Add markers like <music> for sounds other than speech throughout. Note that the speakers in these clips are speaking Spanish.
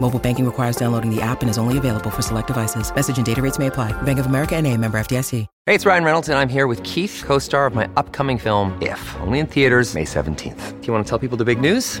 Mobile banking requires downloading the app and is only available for select devices. Message and data rates may apply. Bank of America and a member FDIC. Hey, it's Ryan Reynolds, and I'm here with Keith, co-star of my upcoming film, If, only in theaters May 17th. Do you want to tell people the big news?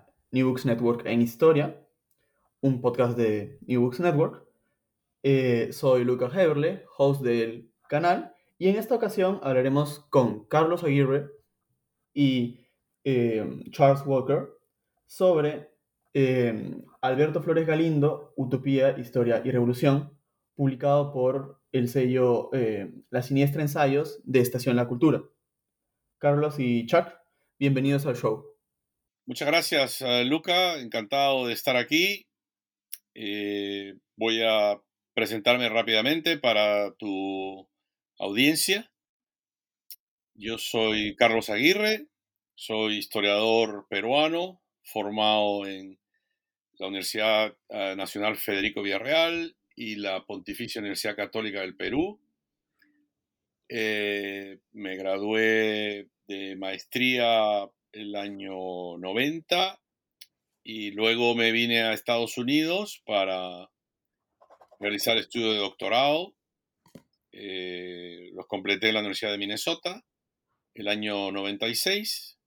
New Books Network en Historia, un podcast de New Books Network. Eh, soy Lucas Heberle, host del canal, y en esta ocasión hablaremos con Carlos Aguirre y eh, Charles Walker sobre eh, Alberto Flores Galindo, Utopía, Historia y Revolución, publicado por el sello La Siniestra Ensayos de Estación La Cultura. Carlos y Chuck, bienvenidos al show. Muchas gracias, uh, Luca. Encantado de estar aquí. Eh, voy a presentarme rápidamente para tu audiencia. Yo soy Carlos Aguirre, soy historiador peruano, formado en la Universidad uh, Nacional Federico Villarreal y la Pontificia Universidad Católica del Perú. Eh, me gradué de maestría el año 90 y luego me vine a Estados Unidos para realizar estudios de doctorado. Eh, los completé en la Universidad de Minnesota el año 96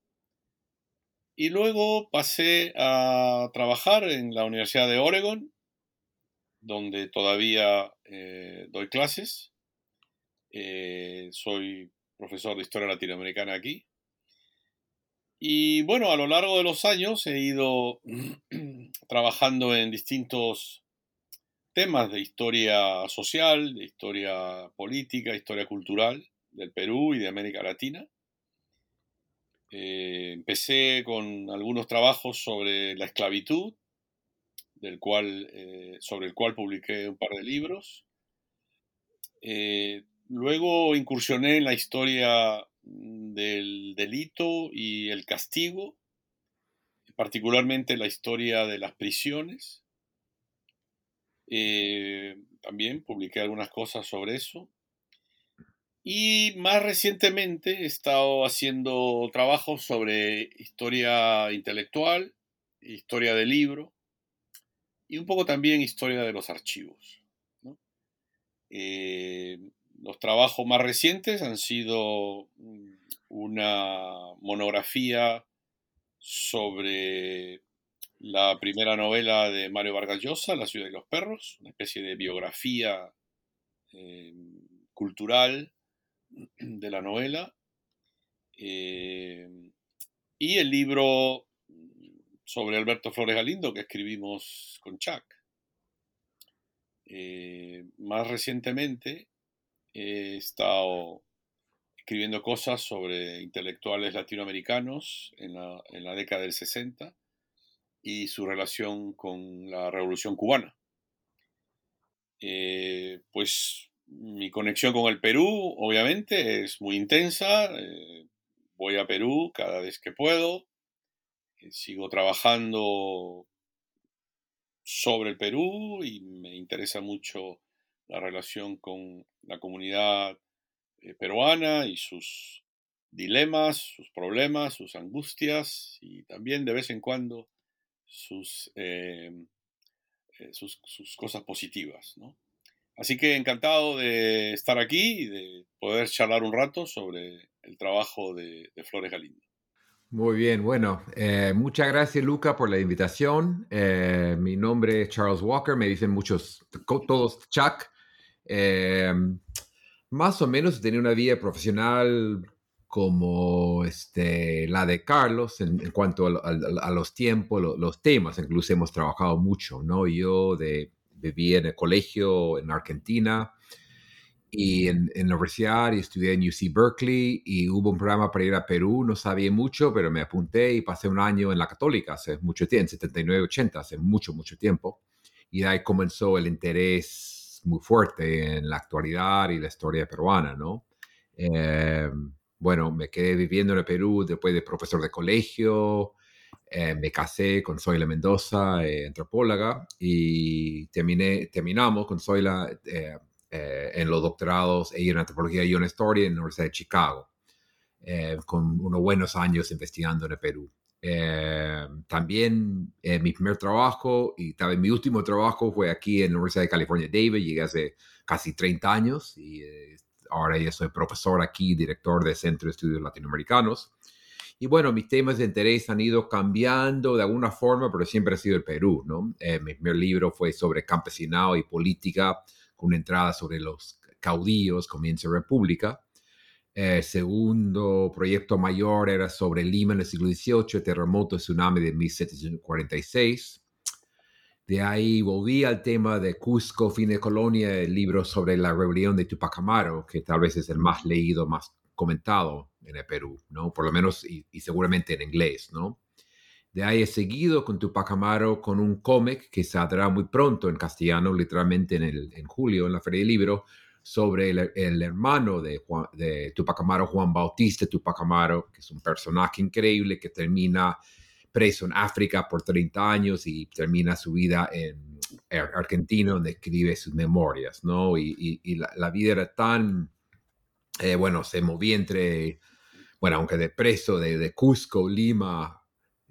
y luego pasé a trabajar en la Universidad de Oregon, donde todavía eh, doy clases. Eh, soy profesor de historia latinoamericana aquí. Y bueno, a lo largo de los años he ido <clears throat> trabajando en distintos temas de historia social, de historia política, historia cultural del Perú y de América Latina. Eh, empecé con algunos trabajos sobre la esclavitud, del cual, eh, sobre el cual publiqué un par de libros. Eh, luego incursioné en la historia del delito y el castigo, particularmente la historia de las prisiones. Eh, también publiqué algunas cosas sobre eso. Y más recientemente he estado haciendo trabajos sobre historia intelectual, historia del libro y un poco también historia de los archivos. Eh, los trabajos más recientes han sido mm, una monografía sobre la primera novela de Mario Vargas Llosa, La ciudad de los perros, una especie de biografía eh, cultural de la novela. Eh, y el libro sobre Alberto Flores Galindo que escribimos con Chuck. Eh, más recientemente he estado escribiendo cosas sobre intelectuales latinoamericanos en la, década del 60 y su relación con la Revolución cubana. Eh, pues mi conexión con el Perú, obviamente, es muy intensa. Eh, voy a Perú cada vez que puedo. Eh, sigo trabajando sobre el Perú y me interesa mucho la relación con la comunidad eh, peruana y sus dilemas, sus problemas, sus angustias y también de vez en cuando sus, eh, eh, sus, cosas positivas. Así que encantado de estar aquí y de poder charlar un rato sobre el trabajo de, Flores Galindo. Muy bien, bueno, muchas gracias Luca por la invitación. mi nombre es Charles Walker, me dicen muchos, todos Chuck. Más o menos tenía una vida profesional como este, la de Carlos en, cuanto a, los tiempos, los temas. Incluso hemos trabajado mucho, ¿no? Yo de, viví en el colegio en Argentina y en, la universidad y estudié en UC Berkeley y hubo un programa para ir a Perú, no sabía mucho, pero me apunté y pasé un año en la católica hace mucho tiempo, en 79, 80, hace mucho, mucho tiempo. Y ahí comenzó el interés muy fuerte en la actualidad y la historia peruana, ¿no? Eh, bueno, me quedé viviendo en el Perú después de profesor de colegio, eh, me casé con Zoila Mendoza, eh, antropóloga, y terminé, terminamos con Zoila eh, en los doctorados, ella en antropología y en historia en la Universidad de Chicago, con unos buenos años investigando en el Perú. También mi primer trabajo y también mi último trabajo fue aquí en la Universidad de California, Davis, llegué hace casi 30 años y ahora ya soy profesor aquí, director del Centro de Estudios Latinoamericanos. Y bueno, mis temas de interés han ido cambiando de alguna forma, pero siempre ha sido el Perú, ¿no? Eh, mi primer libro fue sobre campesinado y política, con una entrada sobre los caudillos, comienza República. Eh, segundo proyecto mayor era sobre Lima en el siglo XVIII, terremoto, tsunami de 1746. De ahí volví al tema de Cusco, fin de colonia, el libro sobre la rebelión de Tupac Amaru, que tal vez es el más leído, más comentado en el Perú, ¿no? Por lo menos y, seguramente en inglés, ¿no? De ahí he seguido con Tupac Amaru con un cómic que saldrá muy pronto en castellano, literalmente en, el, en julio, en la Feria del Libro, sobre el, hermano de, de Tupac Amaru, Juan Bautista Tupac Amaru, que es un personaje increíble que termina preso en África por 30 años y termina su vida en Argentina, donde escribe sus memorias, ¿no? Y, la, vida era tan, eh, bueno, se movía entre, bueno, aunque de preso de, Cusco, Lima,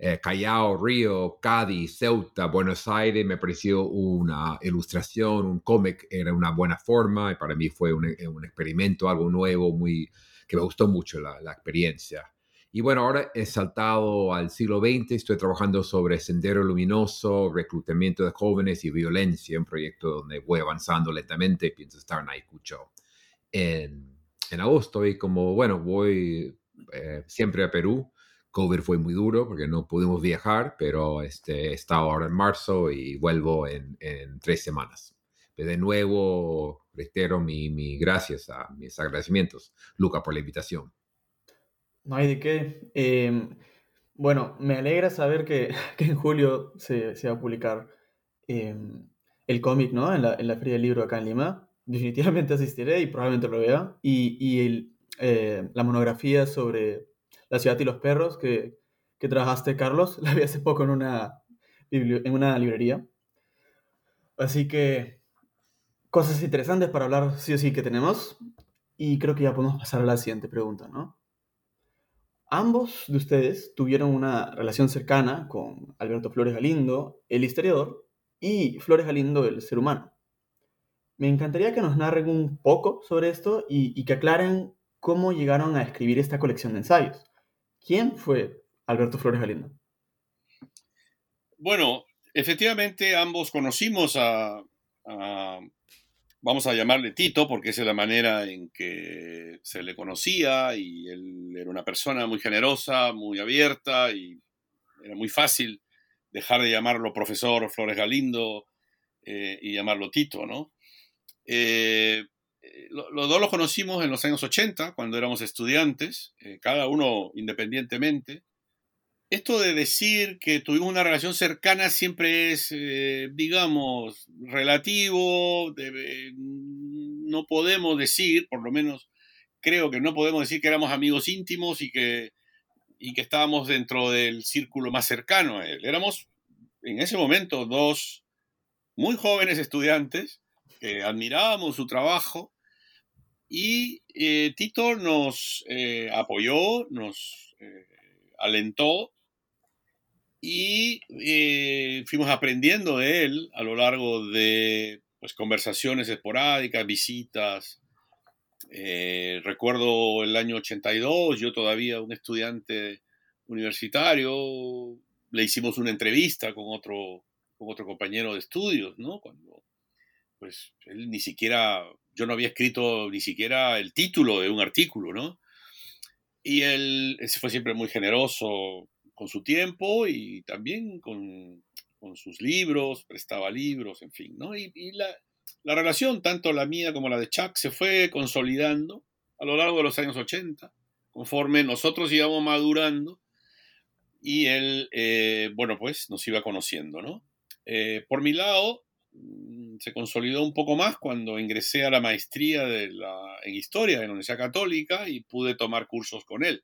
eh, Callao, Río, Cádiz, Ceuta, Buenos Aires, me pareció una ilustración, un cómic, era una buena forma y para mí fue un, experimento, algo nuevo, muy, que me gustó mucho la, experiencia. Y bueno, ahora he saltado al siglo XX, estoy trabajando sobre Sendero Luminoso, reclutamiento de jóvenes y violencia, un proyecto donde voy avanzando lentamente, pienso estar en Ayacucho en, en agosto y como, bueno, voy eh, siempre a Perú. COVID fue muy duro porque no pudimos viajar, pero este, he estado ahora en marzo y vuelvo en, en tres semanas. Pero de nuevo, reitero mi, mi gracias, a mis agradecimientos, Luca, por la invitación. No hay de qué. Em, bueno, me alegra saber que, <laughs> en julio se, va a publicar em, el cómic, ¿no? En la, en la Feria del Libro acá en Lima. Definitivamente asistiré y probablemente lo vea. Y, eh, la monografía sobre la ciudad y los perros que, trabajaste, Carlos, <laughs> la vi hace poco en una, en una librería. Así que cosas interesantes para hablar sí o sí que tenemos. Y creo que ya podemos pasar a la siguiente pregunta, ¿no? Ambos de ustedes tuvieron una relación cercana con Alberto Flores Galindo, el historiador, y Flores Galindo, el ser humano. Me encantaría que nos narren un poco sobre esto y, que aclaren cómo llegaron a escribir esta colección de ensayos. ¿Quién fue Alberto Flores Galindo? Bueno, efectivamente ambos conocimos a vamos a llamarle Tito, porque esa es la manera en que se le conocía y él era una persona muy generosa, muy abierta y era muy fácil dejar de llamarlo profesor Flores Galindo eh, y llamarlo Tito, ¿no? Eh, los dos los conocimos en los años 80, cuando éramos estudiantes, eh, cada uno independientemente, esto de decir que tuvimos una relación cercana siempre es, eh, digamos, relativo. no podemos decir, por lo menos creo que no podemos decir que éramos amigos íntimos y que, y que estábamos dentro del círculo más cercano a él. Éramos en ese momento dos muy jóvenes estudiantes que admirábamos su trabajo Y eh, Tito nos eh, apoyó, nos eh, alentó y fuimos aprendiendo de él a lo largo de pues, conversaciones esporádicas, visitas. recuerdo el año 82, yo todavía un estudiante universitario, le hicimos una entrevista con otro, con otro compañero de estudios, ¿no? Cuando, pues, él ni siquiera, yo no había escrito ni siquiera el título de un artículo, ¿no? Y él fue siempre muy generoso con su tiempo y también con, sus libros, prestaba libros, en fin, ¿no? Y, la, la, relación, tanto la mía como la de Chuck, se fue consolidando a lo largo de los años 80, conforme nosotros íbamos madurando y él, eh, bueno, pues nos iba conociendo, ¿no? Eh, por mi lado, se consolidó un poco más cuando ingresé a la maestría en historia de la Universidad Católica y pude tomar cursos con él.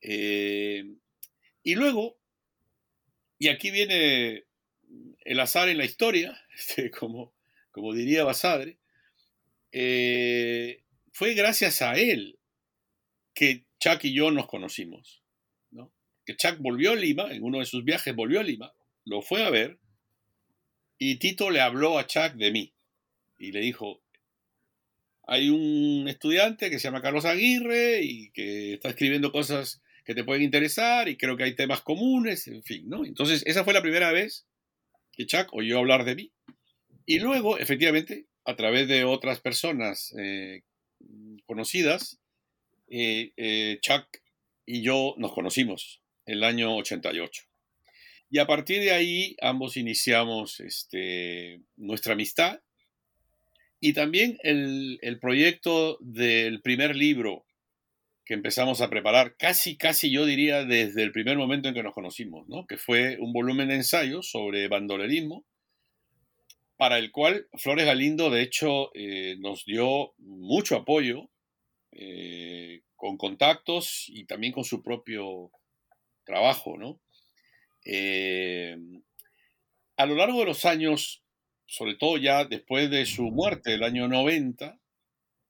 Eh, y luego, y aquí viene el azar en la historia, <laughs> este, como, como diría Basadre, fue gracias a él que Chuck y yo nos conocimos que Chuck volvió a Lima, en uno de sus viajes volvió a Lima, lo fue a ver y Tito le habló a Chuck de mí y le dijo, hay un estudiante que se llama Carlos Aguirre y que está escribiendo cosas que te pueden interesar y creo que hay temas comunes, en fin, ¿no? Entonces, esa fue la primera vez que Chuck oyó hablar de mí. Y luego, efectivamente, a través de otras personas eh, conocidas, eh, eh, Chuck y yo nos conocimos el año 88. Y a partir de ahí ambos iniciamos este, nuestra amistad y también el, el, proyecto del primer libro que empezamos a preparar, casi, casi yo diría desde el primer momento en que nos conocimos, ¿no? que fue un volumen de ensayos sobre bandolerismo, para el cual Flores Galindo, de hecho, eh, nos dio mucho apoyo, eh, con contactos y también con su propio trabajo, ¿no? Eh, a lo largo de los años, sobre todo ya después de su muerte, el año 90,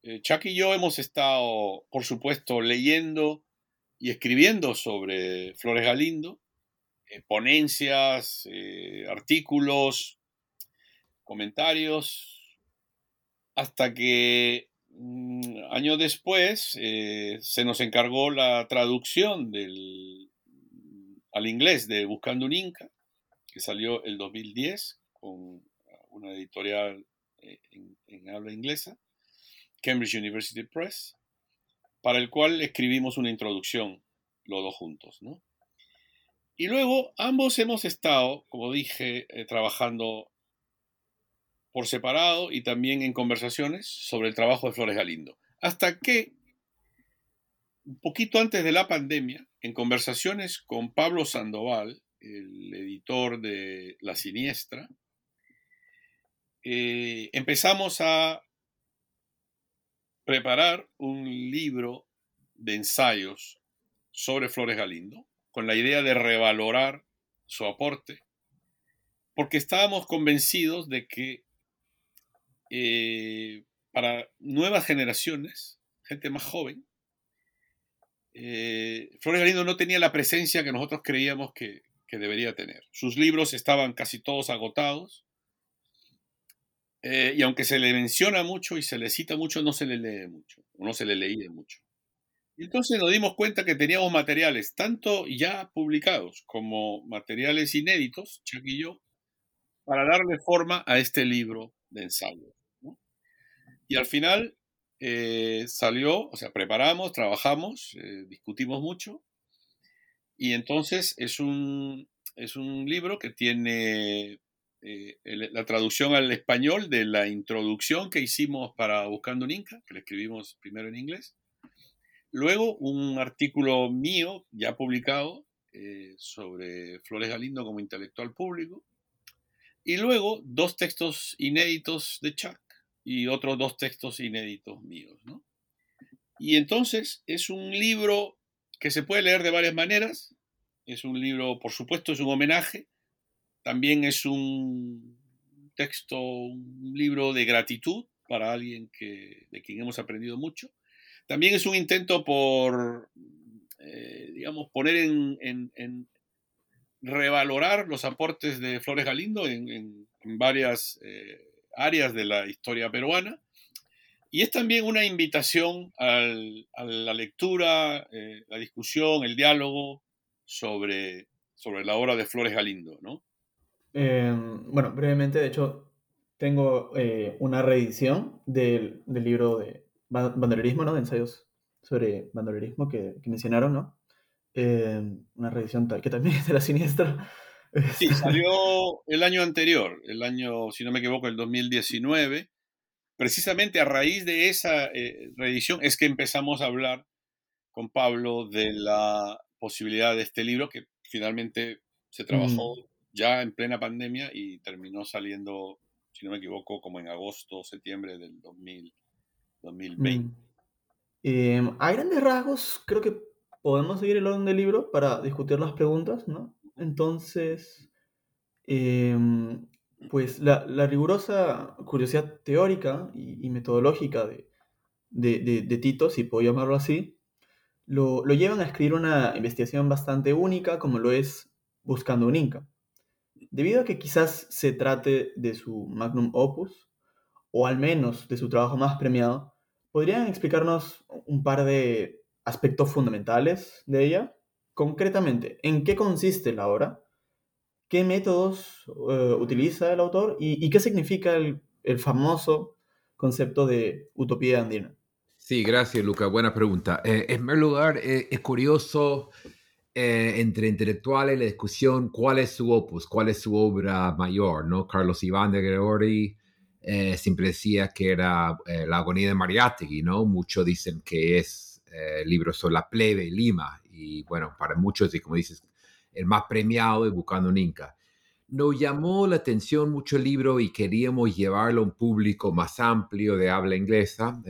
eh, Chuck y yo hemos estado, por supuesto, leyendo y escribiendo sobre Flores Galindo, eh, ponencias, artículos, comentarios, hasta que mm, años después se nos encargó la traducción del, al inglés de Buscando un Inca, que salió el 2010 con una editorial eh, en, habla inglesa, Cambridge University Press, para el cual escribimos una introducción los dos juntos. Y luego ambos hemos estado, como dije, eh, trabajando por separado y también en conversaciones sobre el trabajo de Flores Galindo. Hasta que, un poquito antes de la pandemia, en conversaciones con Pablo Sandoval, el editor de La Siniestra, eh, empezamos a preparar un libro de ensayos sobre Flores Galindo, con la idea de revalorar su aporte, porque estábamos convencidos de que eh, para nuevas generaciones, gente más joven, eh, Flores Galindo no tenía la presencia que nosotros creíamos que, debería tener. Sus libros estaban casi todos agotados. Eh, y aunque se le menciona mucho y se le cita mucho, no se le lee mucho, no se le leía mucho. Y entonces nos dimos cuenta que teníamos materiales, tanto ya publicados como materiales inéditos, Chuck y yo, para darle forma a este libro de ensayo. Y al final eh, salió, o sea, preparamos, trabajamos, eh, discutimos mucho y entonces es un, es un libro que tiene eh, la traducción al español de la introducción que hicimos para Buscando un Inca, que le escribimos primero en inglés. Luego un artículo mío ya publicado sobre Flores Galindo como intelectual público. Y luego dos textos inéditos de Chuck y otros dos textos inéditos míos. ¿no? Y entonces es un libro que se puede leer de varias maneras. Es un libro, por supuesto, es un homenaje. También es un texto, un libro de gratitud para alguien que, de quien hemos aprendido mucho. También es un intento por, eh, digamos, poner en, revalorar los aportes de Flores Galindo en, varias eh, áreas de la historia peruana. Y es también una invitación a la lectura, eh, la discusión, el diálogo sobre, sobre la obra de Flores Galindo, ¿no? Em, bueno, brevemente, de hecho, tengo una reedición del, del libro de bandolerismo, ¿no? De ensayos sobre bandolerismo que, mencionaron, ¿no? Eh, una revisión que también es de la siniestra. Sí, <laughs> salió el año anterior, el año, si no me equivoco, el 2019. Precisamente a raíz de esa eh, reedición es que empezamos a hablar con Pablo de la posibilidad de este libro que finalmente se trabajó mm. ya en plena pandemia y terminó saliendo, si no me equivoco, como en agosto o septiembre del 2000. 2020. Mm. Em, a grandes rasgos, creo que podemos seguir el orden del libro para discutir las preguntas, ¿no? Entonces, em, pues la, rigurosa curiosidad teórica y, metodológica de, de, Tito, si puedo llamarlo así, lo, lo, llevan a escribir una investigación bastante única como lo es Buscando un Inca. Debido a que quizás se trate de su magnum opus, o al menos de su trabajo más premiado, ¿Podrían explicarnos un par de aspectos fundamentales de ella? Concretamente, ¿en qué consiste la obra? ¿Qué métodos eh, utiliza el autor? ¿Y, qué significa el, famoso concepto de utopía andina? Sí, gracias, Luca. Buena pregunta. Eh, en primer lugar, eh, es curioso entre intelectuales la discusión cuál es su opus, cuál es su obra mayor, ¿no? Carlos Iván de Gregori eh, siempre decía que era la agonía de Mariátegui, ¿no? Muchos dicen que es eh, libro sobre la plebe Lima, y bueno, para muchos, y como dices, el más premiado de Buscando un Inca. Nos llamó la atención mucho el libro y queríamos llevarlo a un público más amplio de habla inglesa,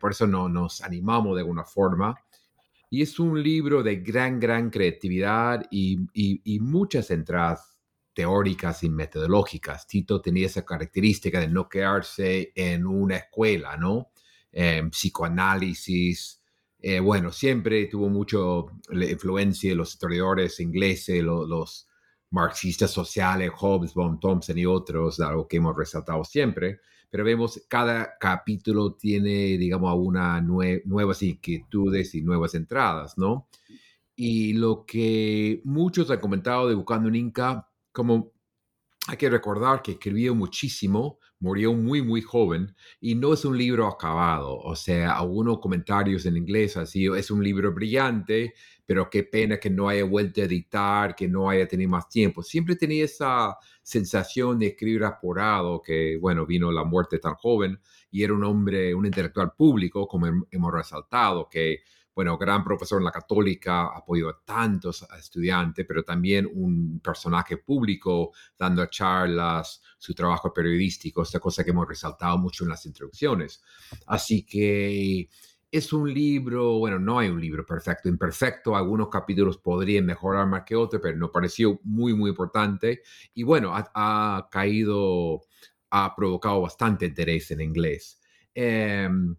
por eso no, nos animamos de alguna forma. Y es un libro de gran, gran creatividad y, y, y muchas entradas teóricas y metodológicas. Tito tenía esa característica de no quedarse en una escuela, ¿no? psicoanálisis. Eh, bueno, siempre tuvo mucho influencia de los historiadores ingleses, los marxistas sociales, Hobbes, von Thompson y otros, algo que hemos resaltado siempre. Pero vemos cada capítulo tiene, digamos, una nuevas inquietudes y nuevas entradas, ¿no? Y lo que muchos han comentado de Buscando un Inca como hay que recordar que escribió muchísimo, murió muy, muy joven y no es un libro acabado. O sea, algunos comentarios en inglés así, es un libro brillante, pero qué pena que no haya vuelto a editar, que no haya tenido más tiempo. Siempre tenía esa sensación de escribir apurado, que bueno, vino la muerte tan joven y era un hombre, un intelectual público, como hemos resaltado, que bueno, gran profesor en la católica, apoyó a tantos estudiantes, pero también un personaje público dando charlas, su trabajo periodístico, esta cosa que hemos resaltado mucho en las introducciones. Así que es un libro, bueno, no hay un libro perfecto, imperfecto, algunos capítulos podrían mejorar más que otros, pero nos pareció muy, muy importante y bueno, ha, caído, ha provocado bastante interés en inglés. Em,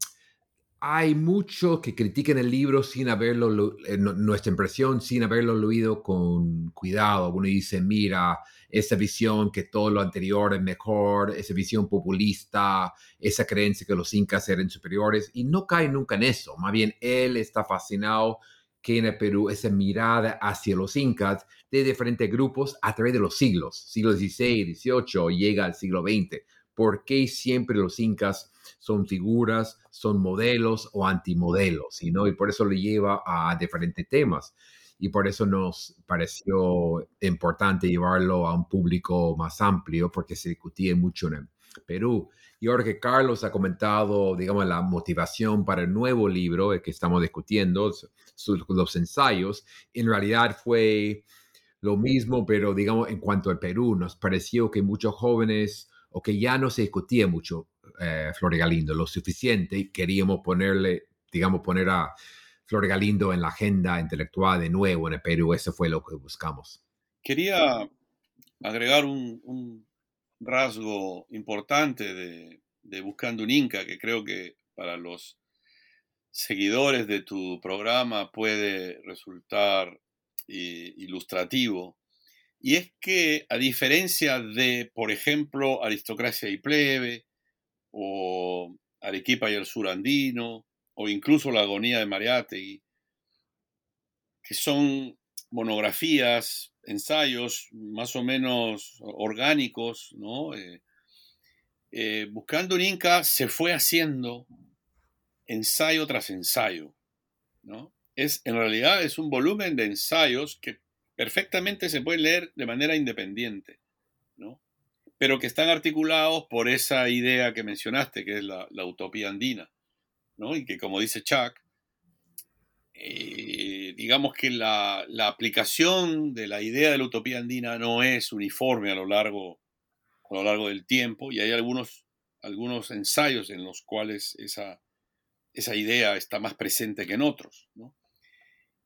hay mucho que critican el libro sin haberlo, nuestra impresión, sin haberlo leído con cuidado. Uno dice, mira, esa visión que todo lo anterior es mejor, esa visión populista, esa creencia que los incas eran superiores, y no cae nunca en eso. Más bien, él está fascinado que en el Perú esa mirada hacia los incas de diferentes grupos a través de los siglos, siglo XVI, XVIII, llega al siglo XX. ¿Por qué siempre los incas son figuras, son modelos o antimodelos, ¿no? y por eso le lleva a diferentes temas. Y por eso nos pareció importante llevarlo a un público más amplio, porque se discutía mucho en Perú. Y ahora que Carlos ha comentado, digamos, la motivación para el nuevo libro que estamos discutiendo, los ensayos, en realidad fue lo mismo, pero digamos, en cuanto al Perú, nos pareció que muchos jóvenes, o que ya no se discutía mucho, eh, Flore Galindo lo suficiente y queríamos ponerle, digamos, poner a Flore Galindo en la agenda intelectual de nuevo en el Perú. Eso fue lo que buscamos. Quería agregar un, rasgo importante de, de Buscando un Inca, que creo que para los seguidores de tu programa puede resultar eh, ilustrativo. Y es que, a diferencia de, por ejemplo, Aristocracia y Plebe, o Arequipa y el Sur Andino, o incluso La Agonía de Mariátegui, que son monografías, ensayos más o menos orgánicos, ¿no? Eh, eh, buscando un Inca se fue haciendo ensayo tras ensayo, ¿no? Es, en realidad es un volumen de ensayos que perfectamente se pueden leer de manera independiente, ¿no? Pero que están articulados por esa idea que mencionaste, que es la, utopía andina, ¿no? Y que como dice Chuck, eh, digamos que la, aplicación de la idea de la utopía andina no es uniforme a lo largo, a lo largo del tiempo y hay algunos, algunos ensayos en los cuales esa, esa idea está más presente que en otros. ¿no?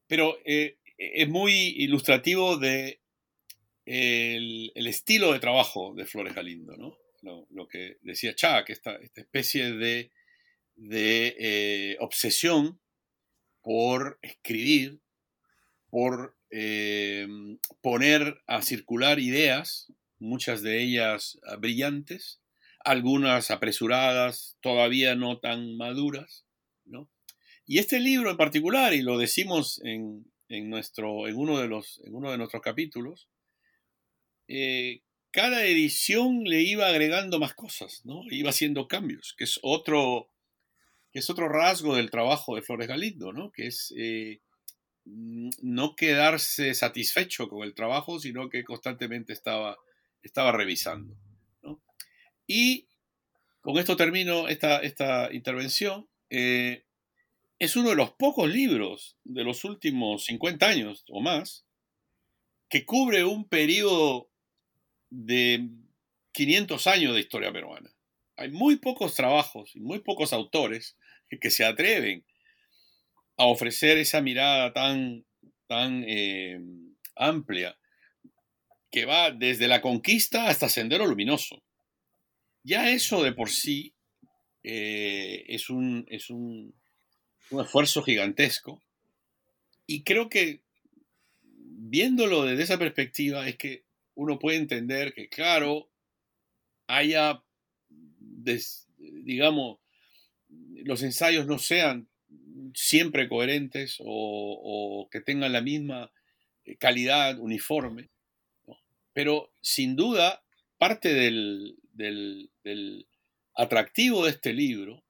Pero eh, es muy ilustrativo de el, estilo de trabajo de Flores Galindo, ¿no? lo, que decía Chuck, esta, esta especie de, eh, obsesión por escribir, por eh, poner a circular ideas, muchas de ellas brillantes, algunas apresuradas, todavía no tan maduras, y este libro en particular, y lo decimos en, nuestro, en, uno, de los, en uno de nuestros capítulos, eh, cada edición le iba agregando más cosas, ¿no? Iba haciendo cambios, que es otro, que es otro rasgo del trabajo de Flores Galindo, ¿no? Que es eh, no quedarse satisfecho con el trabajo, sino que constantemente estaba, estaba revisando. Y con esto termino esta, esta intervención. Eh, es uno de los pocos libros de los últimos 50 años o más que cubre un periodo de 500 años de historia peruana. Hay muy pocos trabajos y muy pocos autores que se atreven a ofrecer esa mirada tan, tan eh, amplia que va desde la conquista hasta Sendero Luminoso. Ya eso de por sí eh, es, un, es un, un esfuerzo gigantesco. Y creo que viéndolo desde esa perspectiva es que uno puede entender que, claro, haya, digamos, los ensayos no sean siempre coherentes o, que tengan la misma eh, calidad uniforme, pero sin duda parte del, del atractivo de este libro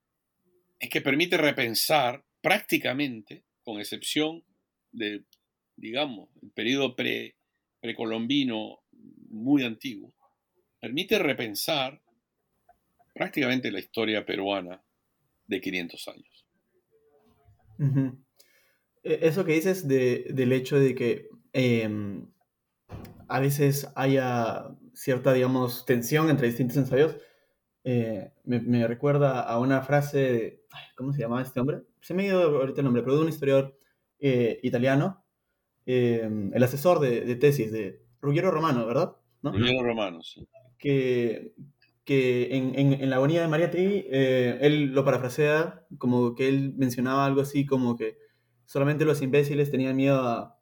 es que permite repensar prácticamente, con excepción de, digamos, el periodo pre, precolombino muy antiguo, permite repensar prácticamente la historia peruana de 500 años. E, eso que dices del hecho de que em, a veces haya cierta, digamos, tensión entre distintos ensayos, eh, me, recuerda a una frase, ¿cómo se llamaba este hombre? Se me ha ido ahorita el nombre, pero de un historiador eh, italiano, eh, el asesor de, tesis de Ruggiero Romano, ¿verdad? Sí. Que, que en, en, la agonía de María Tri, él lo parafrasea como que él mencionaba algo así como que solamente los imbéciles tenían miedo a,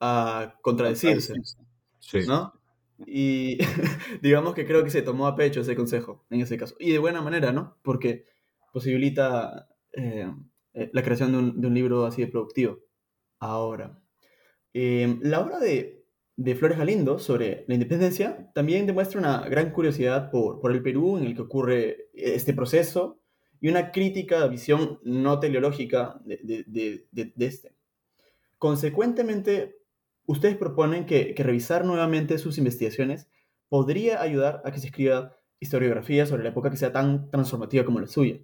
a contradecirse, sí. ¿no? Y <laughs> digamos que creo que se tomó a pecho ese consejo en ese caso. Y de buena manera, ¿no? Porque posibilita eh, eh, la creación de un, libro así de productivo. Ahora, eh, la obra de, de, Flores Galindo sobre la independencia también demuestra una gran curiosidad por, por el Perú en el que ocurre este proceso y una crítica visión no teleológica de, de, de este. Consecuentemente, ustedes proponen que, revisar nuevamente sus investigaciones podría ayudar a que se escriba historiografía sobre la época que sea tan transformativa como la suya.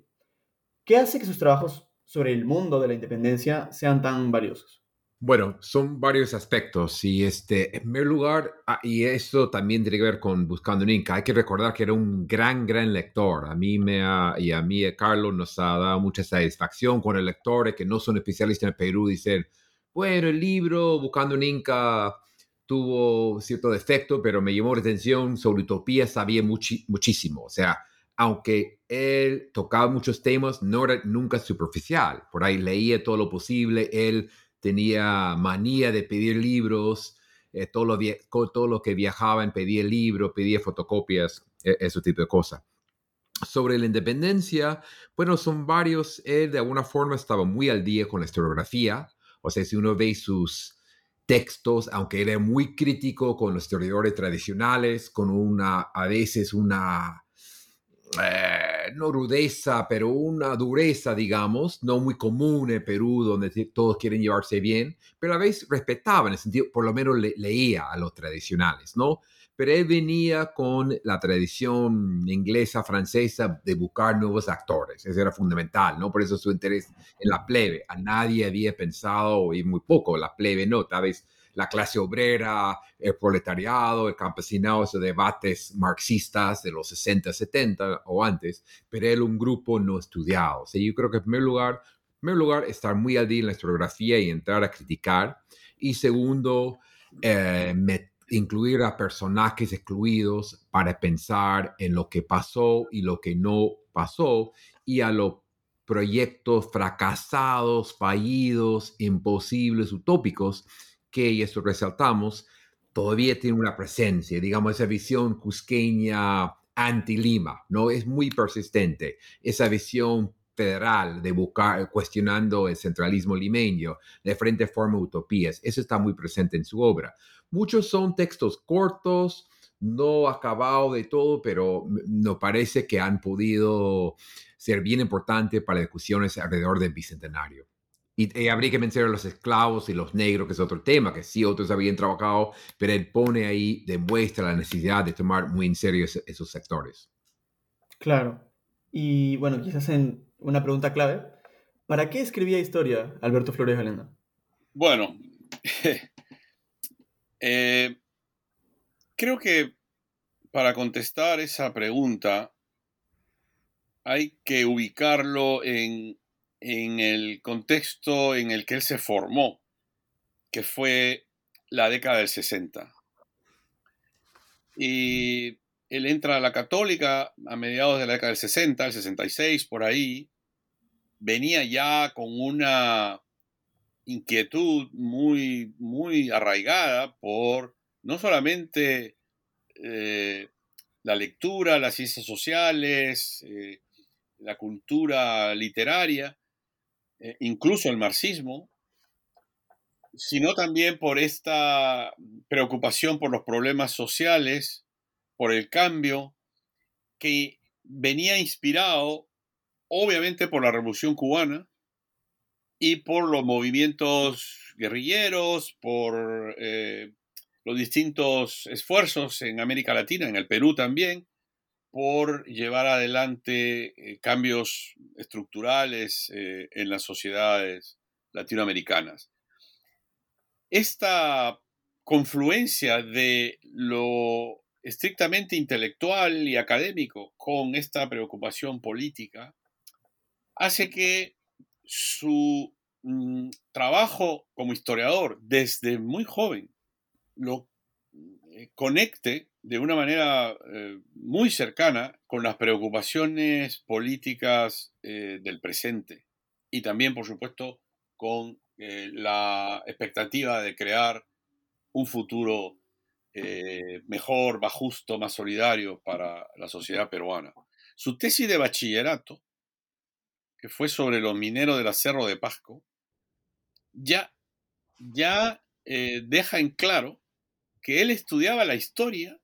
¿Qué hace que sus trabajos sobre el mundo de la independencia sean tan valiosos? Bueno, son varios aspectos y este, en primer lugar, ah, y esto también tiene que ver con Buscando un Inca, hay que recordar que era un gran, gran lector. A mí me y a mí, Carlos, nos ha dado mucha satisfacción con el lectores que no son especialistas en Perú, dicen, bueno, el libro Buscando un Inca tuvo cierto defecto, pero me llamó la atención, sobre utopía sabía muchísimo. O sea, aunque él tocaba muchos temas, no era nunca superficial. Por ahí leía todo lo posible, él tenía manía de pedir libros, eh, todo, lo, que viajaban pedía libros, pedía fotocopias, e, ese tipo de cosas. Sobre la independencia, bueno, son varios, él de alguna forma estaba muy al día con la historiografía, o sea, si uno ve sus textos, aunque era muy crítico con los historiadores tradicionales, con una, a veces una, eh, no rudeza, pero una dureza, digamos, no muy común en Perú, donde todos quieren llevarse bien, pero a veces respetaba, en el sentido, por lo menos leía a los tradicionales, ¿no? Pero él venía con la tradición inglesa, francesa, de buscar nuevos actores, eso era fundamental, ¿no? Por eso su interés en la plebe, a nadie había pensado, y muy poco, la plebe no, tal vez la clase obrera, el proletariado, el campesinado, esos debates marxistas de los 60, 70 o antes, pero él un grupo no estudiado. O yo creo que en primer lugar, en primer lugar, estar muy al día en la historiografía y entrar a criticar. Y segundo, eh, incluir a personajes excluidos para pensar en lo que pasó y lo que no pasó y a los proyectos fracasados, fallidos, imposibles, utópicos que, y esto resaltamos, todavía tiene una presencia, digamos, esa visión cusqueña anti-Lima, ¿no? Es muy persistente, esa visión federal de buscar, cuestionando el centralismo limeño, de frente forma utopías, eso está muy presente en su obra. Muchos son textos cortos, no acabados de todo, pero nos parece que han podido ser bien importantes para discusiones alrededor del Bicentenario. Y, habría que mencionar a los esclavos y los negros, que es otro tema, que sí otros habían trabajado, pero él pone ahí, demuestra la necesidad de tomar muy en serio esos, sectores. Claro. Y bueno, quizás en una pregunta clave. ¿Para qué escribía historia Alberto Flores Galena? Bueno, <laughs> eh, creo que para contestar esa pregunta hay que ubicarlo en en el contexto en el que él se formó, que fue la década del 60. Y él entra a la católica a mediados de la década del 60, el 66, por ahí. Venía ya con una inquietud muy, muy arraigada por no solamente eh, la lectura, las ciencias sociales, eh, la cultura literaria, eh, incluso el marxismo, sino también por esta preocupación por los problemas sociales, por el cambio, que venía inspirado obviamente por la Revolución cubana y por los movimientos guerrilleros, por eh, los distintos esfuerzos en América Latina, en el Perú también, por llevar adelante eh, cambios estructurales eh, en las sociedades latinoamericanas. Esta confluencia de lo estrictamente intelectual y académico con esta preocupación política hace que su mm, trabajo como historiador desde muy joven lo eh, conecte de una manera eh, muy cercana con las preocupaciones políticas eh, del presente y también, por supuesto, con la expectativa de crear un futuro mejor, más justo, más solidario para la sociedad peruana. Su tesis de bachillerato, que fue sobre los mineros del Cerro de Pasco, ya, ya deja en claro que él estudiaba la historia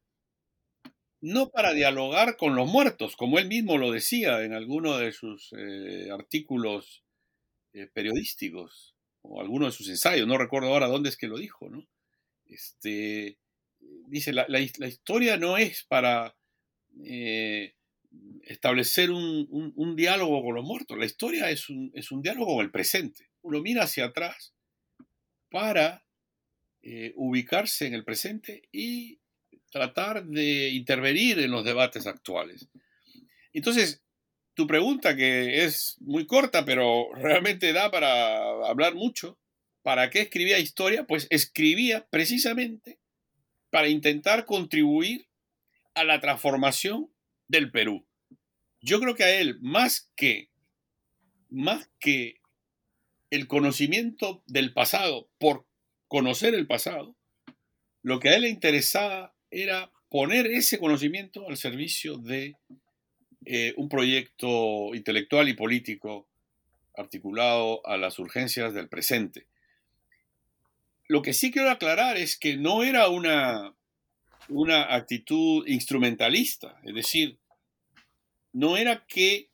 no para dialogar con los muertos, como él mismo lo decía en alguno de sus eh, artículos eh, periodísticos o alguno de sus ensayos, no recuerdo ahora dónde es que lo dijo, ¿no? Este, dice, la, historia no es para eh, establecer un, diálogo con los muertos, la historia es un, es un diálogo con el presente. Uno mira hacia atrás para ubicarse en el presente y tratar de intervenir en los debates actuales. Entonces, tu pregunta, que es muy corta, pero realmente da para hablar mucho, ¿para qué escribía historia? Pues escribía precisamente para intentar contribuir a la transformación del Perú. yo creo que a él, más que, más que el conocimiento del pasado por conocer el pasado, lo que a él le interesaba era poner ese conocimiento al servicio de eh, un proyecto intelectual y político articulado a las urgencias del presente. Lo que sí quiero aclarar es que no era una, una actitud instrumentalista, es decir, no era que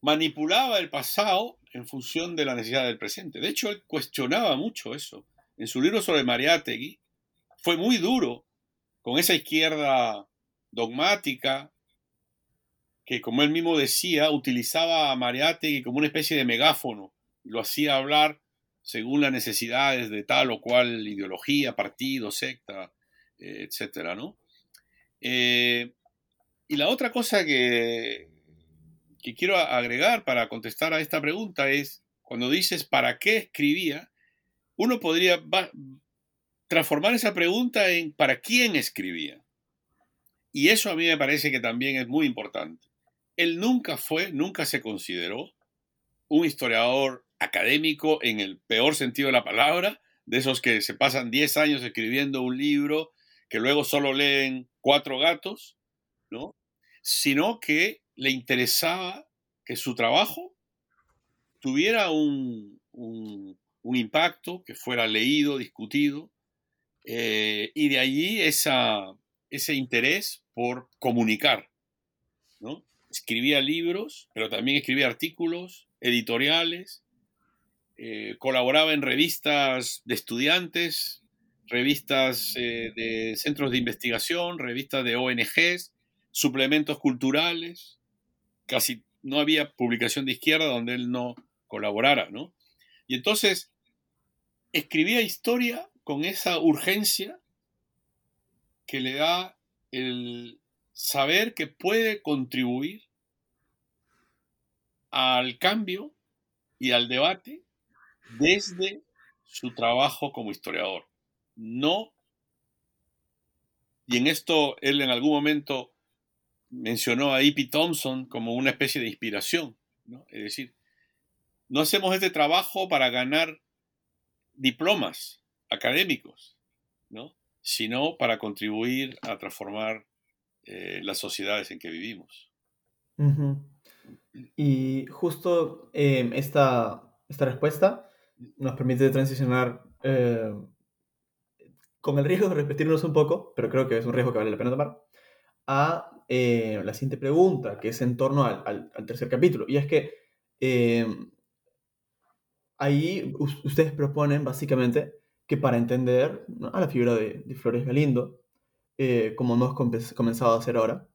manipulaba el pasado en función de la necesidad del presente. De hecho, él cuestionaba mucho eso. En su libro sobre Mariátegui fue muy duro con esa izquierda dogmática que, como él mismo decía, utilizaba a Mariátegui como una especie de megáfono lo hacía hablar según las necesidades de tal o cual ideología, partido, secta, eh, etcétera, ¿no? Eh, y la otra cosa que, que quiero agregar para contestar a esta pregunta es, cuando dices ¿para qué escribía? Uno podría transformar esa pregunta en ¿para quién escribía? Y eso a mí me parece que también es muy importante. Él nunca fue, nunca se consideró un historiador académico en el peor sentido de la palabra, de esos que se pasan 10 años escribiendo un libro que luego solo leen cuatro gatos, ¿no? Sino que le interesaba que su trabajo tuviera un, impacto, que fuera leído, discutido, eh, y de allí ese interés por comunicar. ¿no? Escribía libros, pero también escribía artículos, editoriales, eh, colaboraba en revistas de estudiantes, revistas eh, de centros de investigación, revistas de ONGs, suplementos culturales. Casi no había publicación de izquierda donde él no colaborara, ¿no? Y entonces escribía historia con esa urgencia que le da el saber que puede contribuir al cambio y al debate desde su trabajo como historiador. No, y en esto él en algún momento mencionó a E.P. Thompson como una especie de inspiración, Es decir, no hacemos este trabajo para ganar diplomas académicos, ¿no? sino para contribuir a transformar eh, las sociedades en que vivimos. Y justo eh, esta, esta respuesta nos permite transicionar eh, con el riesgo de repetirnos un poco, pero creo que es un riesgo que vale la pena tomar, a eh, la siguiente pregunta, que es en torno al, tercer capítulo. Y es que eh, ahí ustedes proponen básicamente que para entender a la figura de, Flores Galindo, como hemos comenzado a hacer ahora,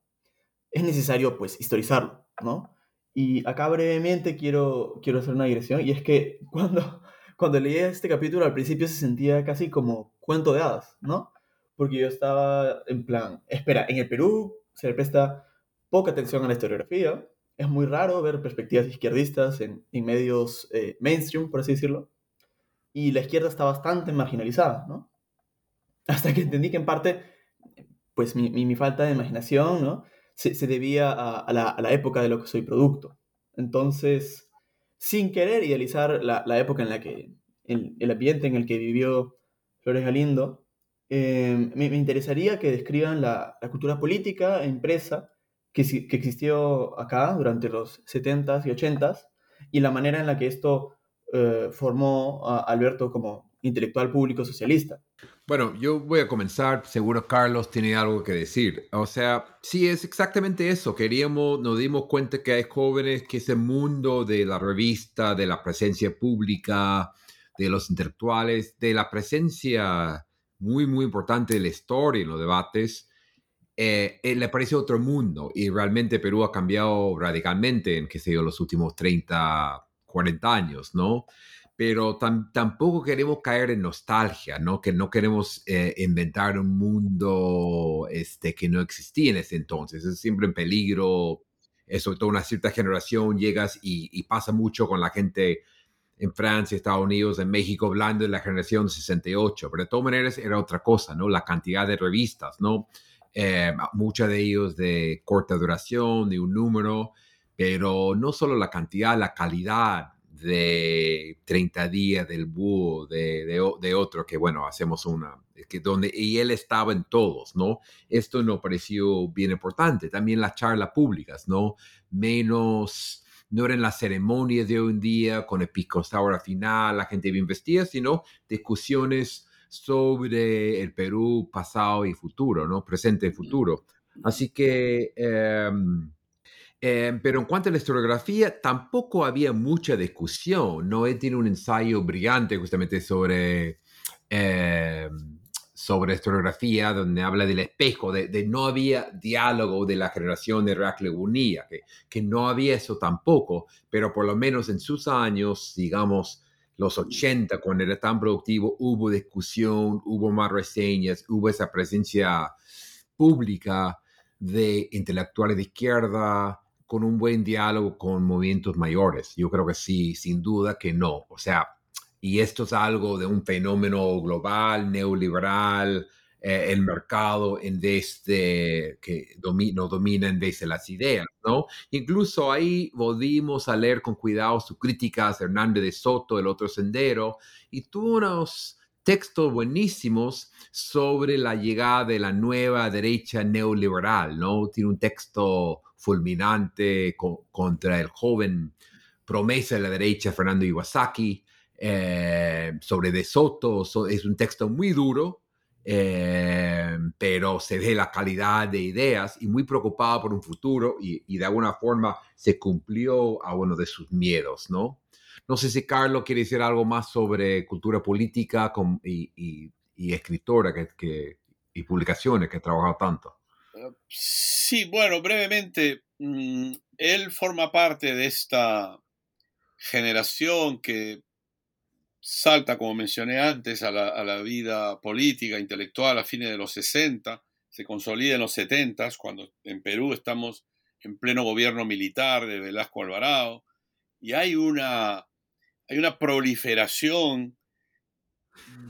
es necesario pues historizarlo, ¿no? Y acá brevemente quiero, quiero hacer una digresión, y es que <laughs> cuando, cuando leí este capítulo al principio se sentía casi como cuento de hadas, ¿no? Porque yo estaba en plan, espera, en el Perú se le presta poca atención a la historiografía, es muy raro ver perspectivas izquierdistas en, en medios eh, mainstream, por así decirlo, y la izquierda está bastante marginalizada, ¿no? Hasta que entendí que en parte, pues mi, mi, falta de imaginación, ¿no? Se, se debía a, la, a, la, época de lo que soy producto. Entonces, sin querer idealizar la, la época en la que, el, el, ambiente en el que vivió Flores Galindo, eh, me, me, interesaría que describan la, la cultura política e impresa que, que, existió acá durante los 70s y 80s y la manera en la que esto eh, formó a Alberto como intelectual público socialista. Bueno, yo voy a comenzar, seguro Carlos tiene algo que decir. O sea, sí, es exactamente eso. Queríamos, nos dimos cuenta que hay jóvenes que ese mundo de la revista, de la presencia pública, de los intelectuales, de la presencia muy, muy importante de la historia en los debates, eh, eh, le parece otro mundo y realmente Perú ha cambiado radicalmente en, qué sé yo, los últimos 30, 40 años, ¿no? pero tampoco queremos caer en nostalgia, ¿no? Que no queremos eh, inventar un mundo este, que no existía en ese entonces. Es siempre en peligro, eh, sobre todo una cierta generación, llegas y, pasa mucho con la gente en Francia, Estados Unidos, en México, hablando de la generación 68, pero de todas maneras era otra cosa, ¿no? La cantidad de revistas, ¿no? eh, muchos de ellos de corta duración, de un número, pero no solo la cantidad, la calidad de 30 días del búho, de, de, otro, que bueno, hacemos una, que donde, y él estaba en todos, ¿no? Esto nos pareció bien importante. También las charlas públicas, ¿no? Menos, no eran las ceremonias de hoy en día con el ahora final, la gente bien vestida, sino discusiones sobre el Perú pasado y futuro, ¿no? Presente y futuro. Así que... Em, em, pero en cuanto a la historiografía, tampoco había mucha discusión. ¿no? Él tiene un ensayo brillante justamente sobre, eh, sobre historiografía, donde habla del espejo, de, no había diálogo de la generación de Racle que, que no había eso tampoco, pero por lo menos en sus años, digamos, los 80, cuando era tan productivo, hubo discusión, hubo más reseñas, hubo esa presencia pública de intelectuales de izquierda con un buen diálogo con movimientos mayores. Yo creo que sí, sin duda que no. O sea, y esto es algo de un fenómeno global, neoliberal, eh, el mercado en vez de que no domina en vez de las ideas, ¿no? Incluso ahí volvimos a leer con cuidado sus críticas, Hernández de Soto, el otro sendero, y tuvo unos textos buenísimos sobre la llegada de la nueva derecha neoliberal, ¿no? Tiene un texto fulminante contra el joven promesa de la derecha, Fernando Iwasaki, eh, sobre De Soto, es un texto muy duro, eh, pero se ve la calidad de ideas y muy preocupado por un futuro y, de alguna forma se cumplió a uno de sus miedos, ¿no? No sé si Carlos quiere decir algo más sobre cultura política y, escritora que, y publicaciones que ha trabajado tanto. Sí, bueno, brevemente, mm, él forma parte de esta generación que salta, como mencioné antes, a la, vida política, intelectual a fines de los 60, se consolida en los 70, cuando en Perú estamos en pleno gobierno militar de Velasco Alvarado, y hay una, hay una proliferación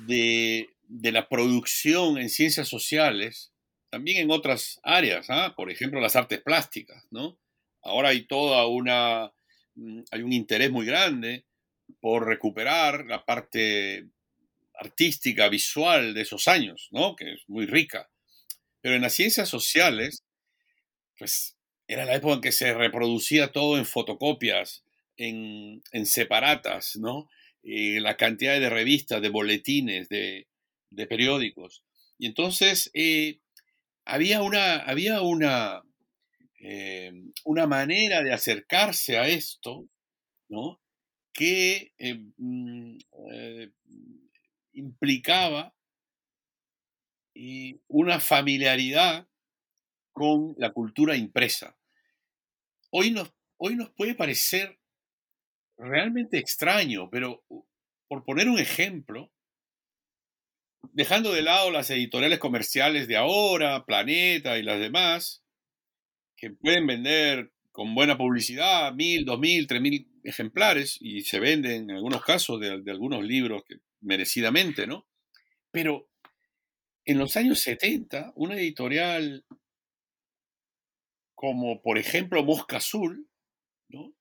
de, la producción en ciencias sociales, también en otras áreas, ¿ah? por ejemplo las artes plásticas, ¿no? Ahora hay toda una, mm, hay un interés muy grande por recuperar la parte artística, visual de esos años, ¿no? Que es muy rica. Pero en las ciencias sociales, pues era la época en que se reproducía todo en fotocopias, en, separatas, ¿no? Eh, la cantidad de revistas, de boletines, de, periódicos. Y entonces eh, había una, había una, eh, una manera de acercarse a esto, ¿no? que eh, mm, eh, implicaba una familiaridad con la cultura impresa. Hoy nos, hoy nos puede parecer realmente extraño, pero por poner un ejemplo, dejando de lado las editoriales comerciales de ahora, Planeta y las demás, que pueden vender con buena publicidad, mil, dos mil, tres mil ejemplares y se venden en algunos casos de, algunos libros merecidamente, ¿no? Pero en los años 70, una editorial como por ejemplo Mosca Azul, ¿no?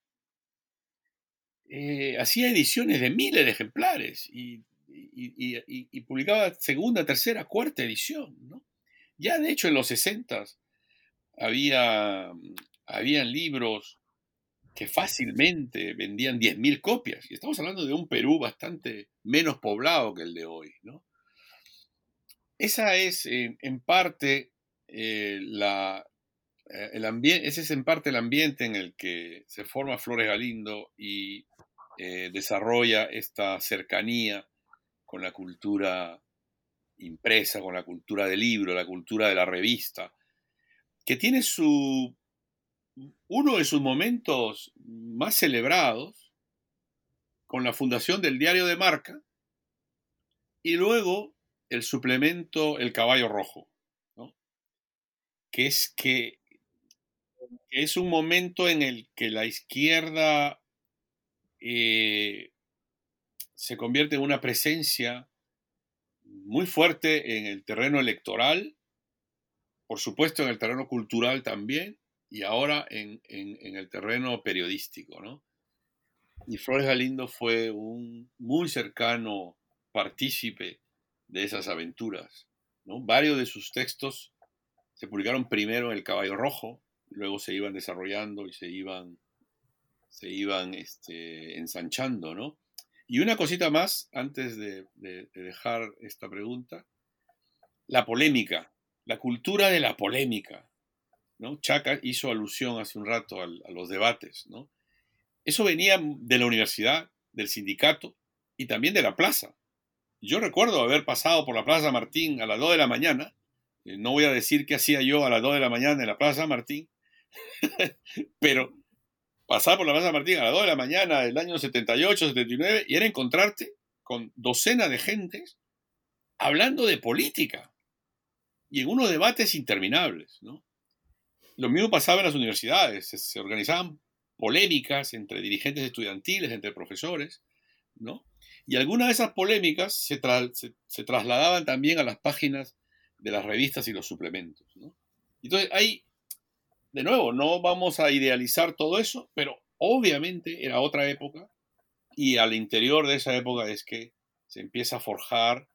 Eh, hacía ediciones de miles de ejemplares y, publicaba segunda, tercera, cuarta edición. ¿no? Ya de hecho en los 60 había habían libros que fácilmente vendían 10.000 copias. Y estamos hablando de un Perú bastante menos poblado que el de hoy. ¿no? Esa es eh, en parte eh, la, eh, el ese es en parte el ambiente en el que se forma Flores Galindo y desarrolla esta cercanía con la cultura impresa, con la cultura del libro, la cultura de la revista, que tiene su uno de sus momentos más celebrados con la fundación del diario de marca y luego el suplemento El Caballo Rojo, que es que, es un momento en el que la izquierda eh, se convierte en una presencia muy fuerte en el terreno electoral por supuesto en el terreno cultural también, y ahora en, el terreno periodístico, ¿no? Y Flores Galindo fue un muy cercano partícipe de esas aventuras, ¿no? Varios de sus textos se publicaron primero en El Caballo Rojo, luego se iban desarrollando y se iban, se iban este, ensanchando, ¿no? Y una cosita más antes de, dejar esta pregunta. La polémica, la cultura de la polémica. ¿no? Chaca hizo alusión hace un rato a, los debates. ¿no? Eso venía de la universidad, del sindicato y también de la plaza. Yo recuerdo haber pasado por la Plaza Martín a las 2 de la mañana. Eh, no voy a decir qué hacía yo a las 2 de la mañana en la Plaza Martín, <laughs> pero pasar por la Plaza Martín a las 2 de la mañana del año 78, 79 y era encontrarte con docenas de gentes hablando de política y en unos debates interminables. ¿no? Lo mismo pasaba en las universidades, se, organizaban polémicas entre dirigentes estudiantiles, entre profesores, ¿no? Y algunas de esas polémicas se, se, trasladaban también a las páginas de las revistas y los suplementos. ¿no? Entonces hay de nuevo, no vamos a idealizar todo eso, pero obviamente era otra época y al interior de esa época es que se empieza a forjar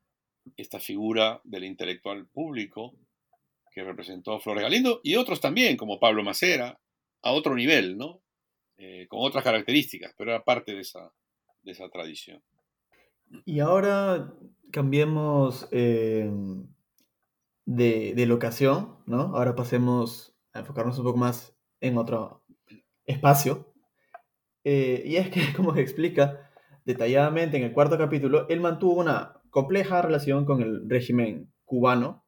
esta figura del intelectual público que representó Flores Galindo y otros también, como Pablo Macera, a otro nivel, ¿no? Eh, con otras características, pero era parte de esa, de esa tradición. Y ahora cambiemos eh, de, de, locación, ¿no? Ahora pasemos enfocarnos un poco más en otro espacio. Eh, y es que, <laughs> como se explica detalladamente en el cuarto capítulo, él mantuvo una compleja relación con el régimen cubano,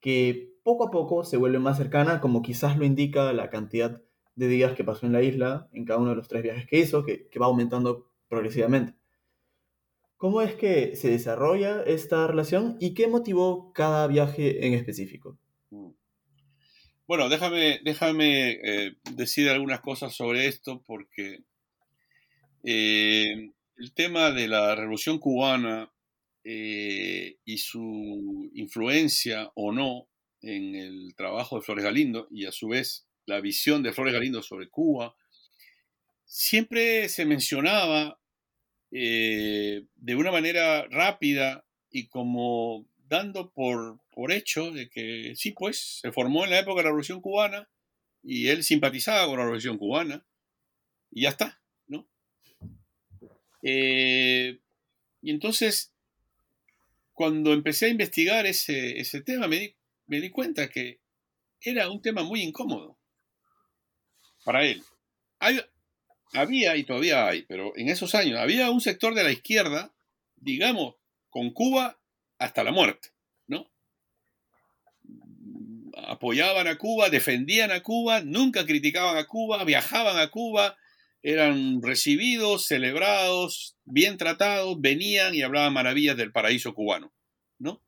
que poco a poco se vuelve más cercana, como quizás lo indica la cantidad de días que pasó en la isla, en cada uno de los tres viajes que hizo, que, que va aumentando progresivamente. ¿Cómo es que se desarrolla esta relación y qué motivó cada viaje en específico? Bueno, déjame, déjame eh, decir algunas cosas sobre esto porque eh, el tema de la revolución cubana eh, y su influencia o no en el trabajo de Flores Galindo y a su vez la visión de Flores Galindo sobre Cuba, siempre se mencionaba de una manera rápida y como dando por, por hecho de que sí, pues se formó en la época de la Revolución Cubana y él simpatizaba con la Revolución Cubana y ya está, ¿no? Eh, y entonces, cuando empecé a investigar ese, ese tema, me di, me di cuenta que era un tema muy incómodo para él. había, y todavía hay, pero en esos años, había un sector de la izquierda, digamos, con Cuba hasta la muerte, ¿no? Apoyaban a Cuba, defendían a Cuba, nunca criticaban a Cuba, viajaban a Cuba, eran recibidos, celebrados, bien tratados, venían y hablaban maravillas del paraíso cubano, ¿no?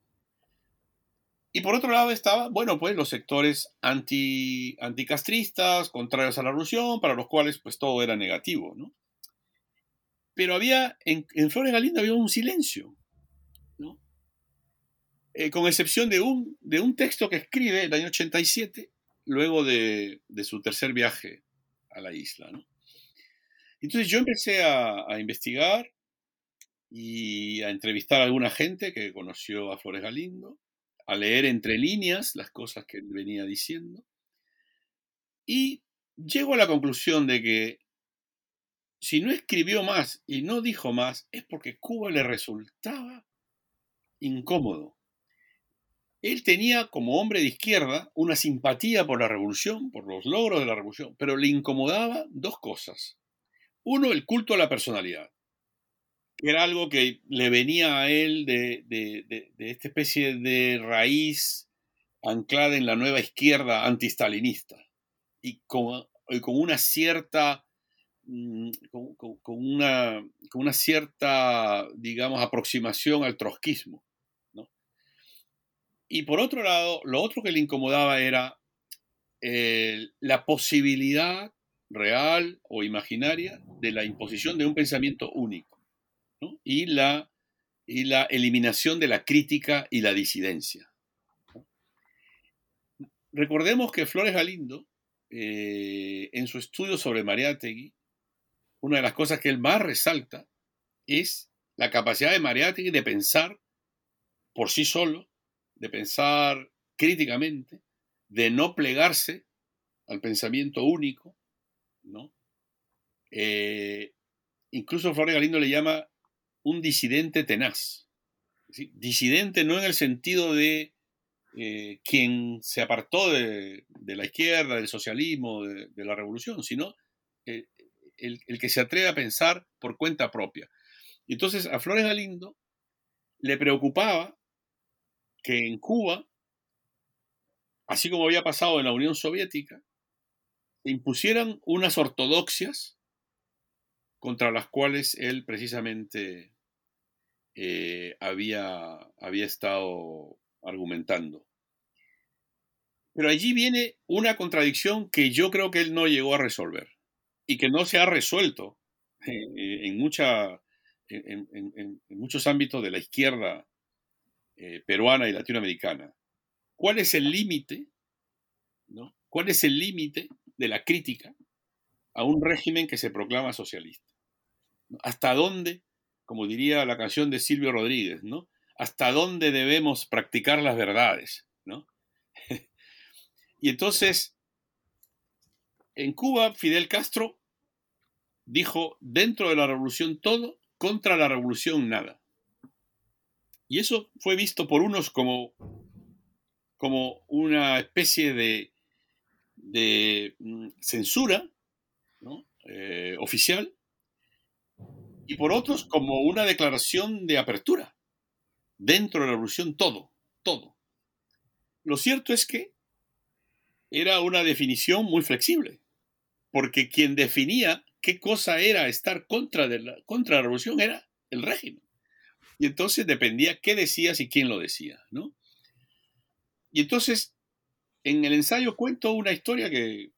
Y por otro lado estaba, bueno, pues los sectores anti, anticastristas, contrarios a la revolución, para los cuales pues todo era negativo, ¿no? Pero había, en, en Flores Galindo había un silencio, eh, con excepción de un, de un texto que escribe el año 87, luego de, su tercer viaje a la isla. Entonces yo empecé a, investigar y a entrevistar a alguna gente que conoció a Flores Galindo, a leer entre líneas las cosas que él venía diciendo, y llego a la conclusión de que si no escribió más y no dijo más, es porque Cuba le resultaba incómodo. Él tenía como hombre de izquierda una simpatía por la revolución, por los logros de la revolución, pero le incomodaba dos cosas. Uno, el culto a la personalidad, que era algo que le venía a él de, esta especie de raíz anclada en la nueva izquierda antistalinista y con, con una cierta mm, con, una, con una cierta, digamos, aproximación al trotskismo. Y por otro lado, lo otro que le incomodaba era eh, la posibilidad real o imaginaria de la imposición de un pensamiento único y, la, y la eliminación de la crítica y la disidencia. recordemos que Flores Galindo, eh, en su estudio sobre Mariátegui, una de las cosas que él más resalta es la capacidad de Mariátegui de pensar por sí solo, de pensar críticamente, de no plegarse al pensamiento único, ¿no? Eh, incluso Flores Galindo le llama un disidente tenaz. Disidente no en el sentido de eh, quien se apartó de, la izquierda, del socialismo, de, la revolución, sino eh, el, el, que se atreve a pensar por cuenta propia. Entonces a Flores Galindo le preocupaba que en Cuba, así como había pasado en la Unión Soviética, impusieran unas ortodoxias contra las cuales él precisamente eh, había, había estado argumentando. Pero allí viene una contradicción que yo creo que él no llegó a resolver y que no se ha resuelto eh, en, mucha, en, muchos ámbitos de la izquierda eh, peruana y latinoamericana. ¿Cuál es el límite? ¿no? ¿Cuál es el límite de la crítica a un régimen que se proclama socialista. ¿Hasta dónde, como diría la canción de Silvio Rodríguez, ¿no? ¿Hasta dónde debemos practicar las verdades? ¿no? <laughs> y entonces, en Cuba, Fidel Castro dijo, dentro de la revolución todo, contra la revolución nada. Y eso fue visto por unos como, como una especie de de mm, censura eh, oficial y por otros como una declaración de apertura. Dentro de la revolución todo, todo. Lo cierto es que era una definición muy flexible, porque quien definía qué cosa era estar contra, de la, contra la revolución era el régimen. Y entonces dependía qué decías y quién lo decía, ¿no? Y entonces en el ensayo cuento una historia que,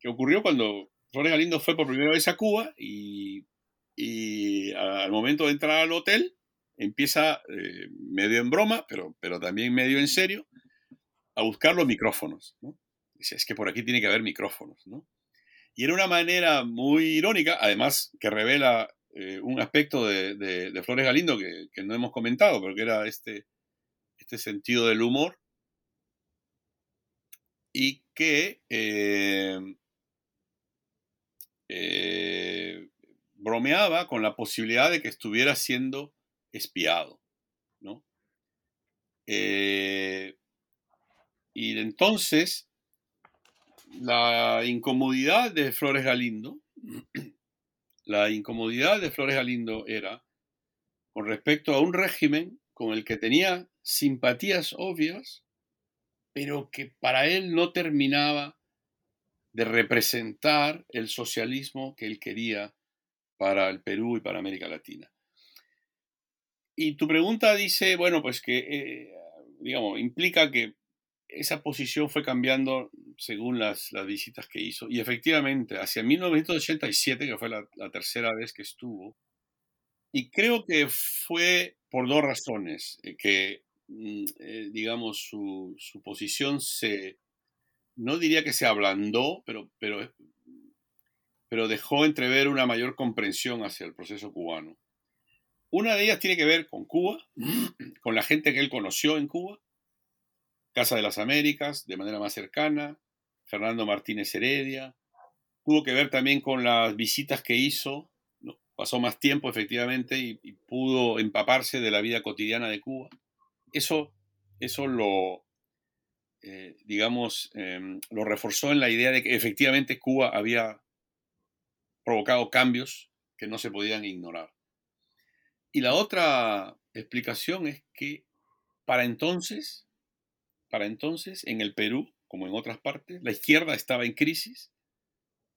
que ocurrió cuando Flores Galindo fue por primera vez a Cuba y, al momento de entrar al hotel empieza eh, medio en broma, pero, pero también medio en serio, a buscar los micrófonos. Dice, es que por aquí tiene que haber micrófonos. ¿no? Y era una manera muy irónica, además que revela eh, un aspecto de, Flores Galindo que, no hemos comentado, pero que era este, este sentido del humor y que eh, eh, bromeaba con la posibilidad de que estuviera siendo espiado. ¿no? Y entonces la incomodidad de Flores Galindo, la incomodidad de Flores Galindo era con respecto a un régimen con el que tenía simpatías obvias, pero que para él no terminaba de representar el socialismo que él quería para el Perú y para América Latina. Y tu pregunta dice, bueno, pues que, eh, digamos, implica que esa posición fue cambiando según las, visitas que hizo. Y efectivamente, hacia 1987, que fue la, tercera vez que estuvo, y creo que fue por dos razones, eh, que Mm, eh, digamos, su, posición se, no diría que se ablandó, pero, pero, pero dejó entrever una mayor comprensión hacia el proceso cubano. Una de ellas tiene que ver con Cuba, <clears throat> con la gente que él conoció en Cuba, Casa de las Américas, de manera más cercana, Fernando Martínez Heredia, tuvo que ver también con las visitas que hizo, pasó más tiempo efectivamente y pudo empaparse de la vida cotidiana de Cuba. Eso, eso lo, eh, digamos, em, lo reforzó en la idea de que efectivamente Cuba había provocado cambios que no se podían ignorar. Y la otra explicación es que para entonces, para entonces, en el Perú, como en otras partes, la izquierda estaba en crisis,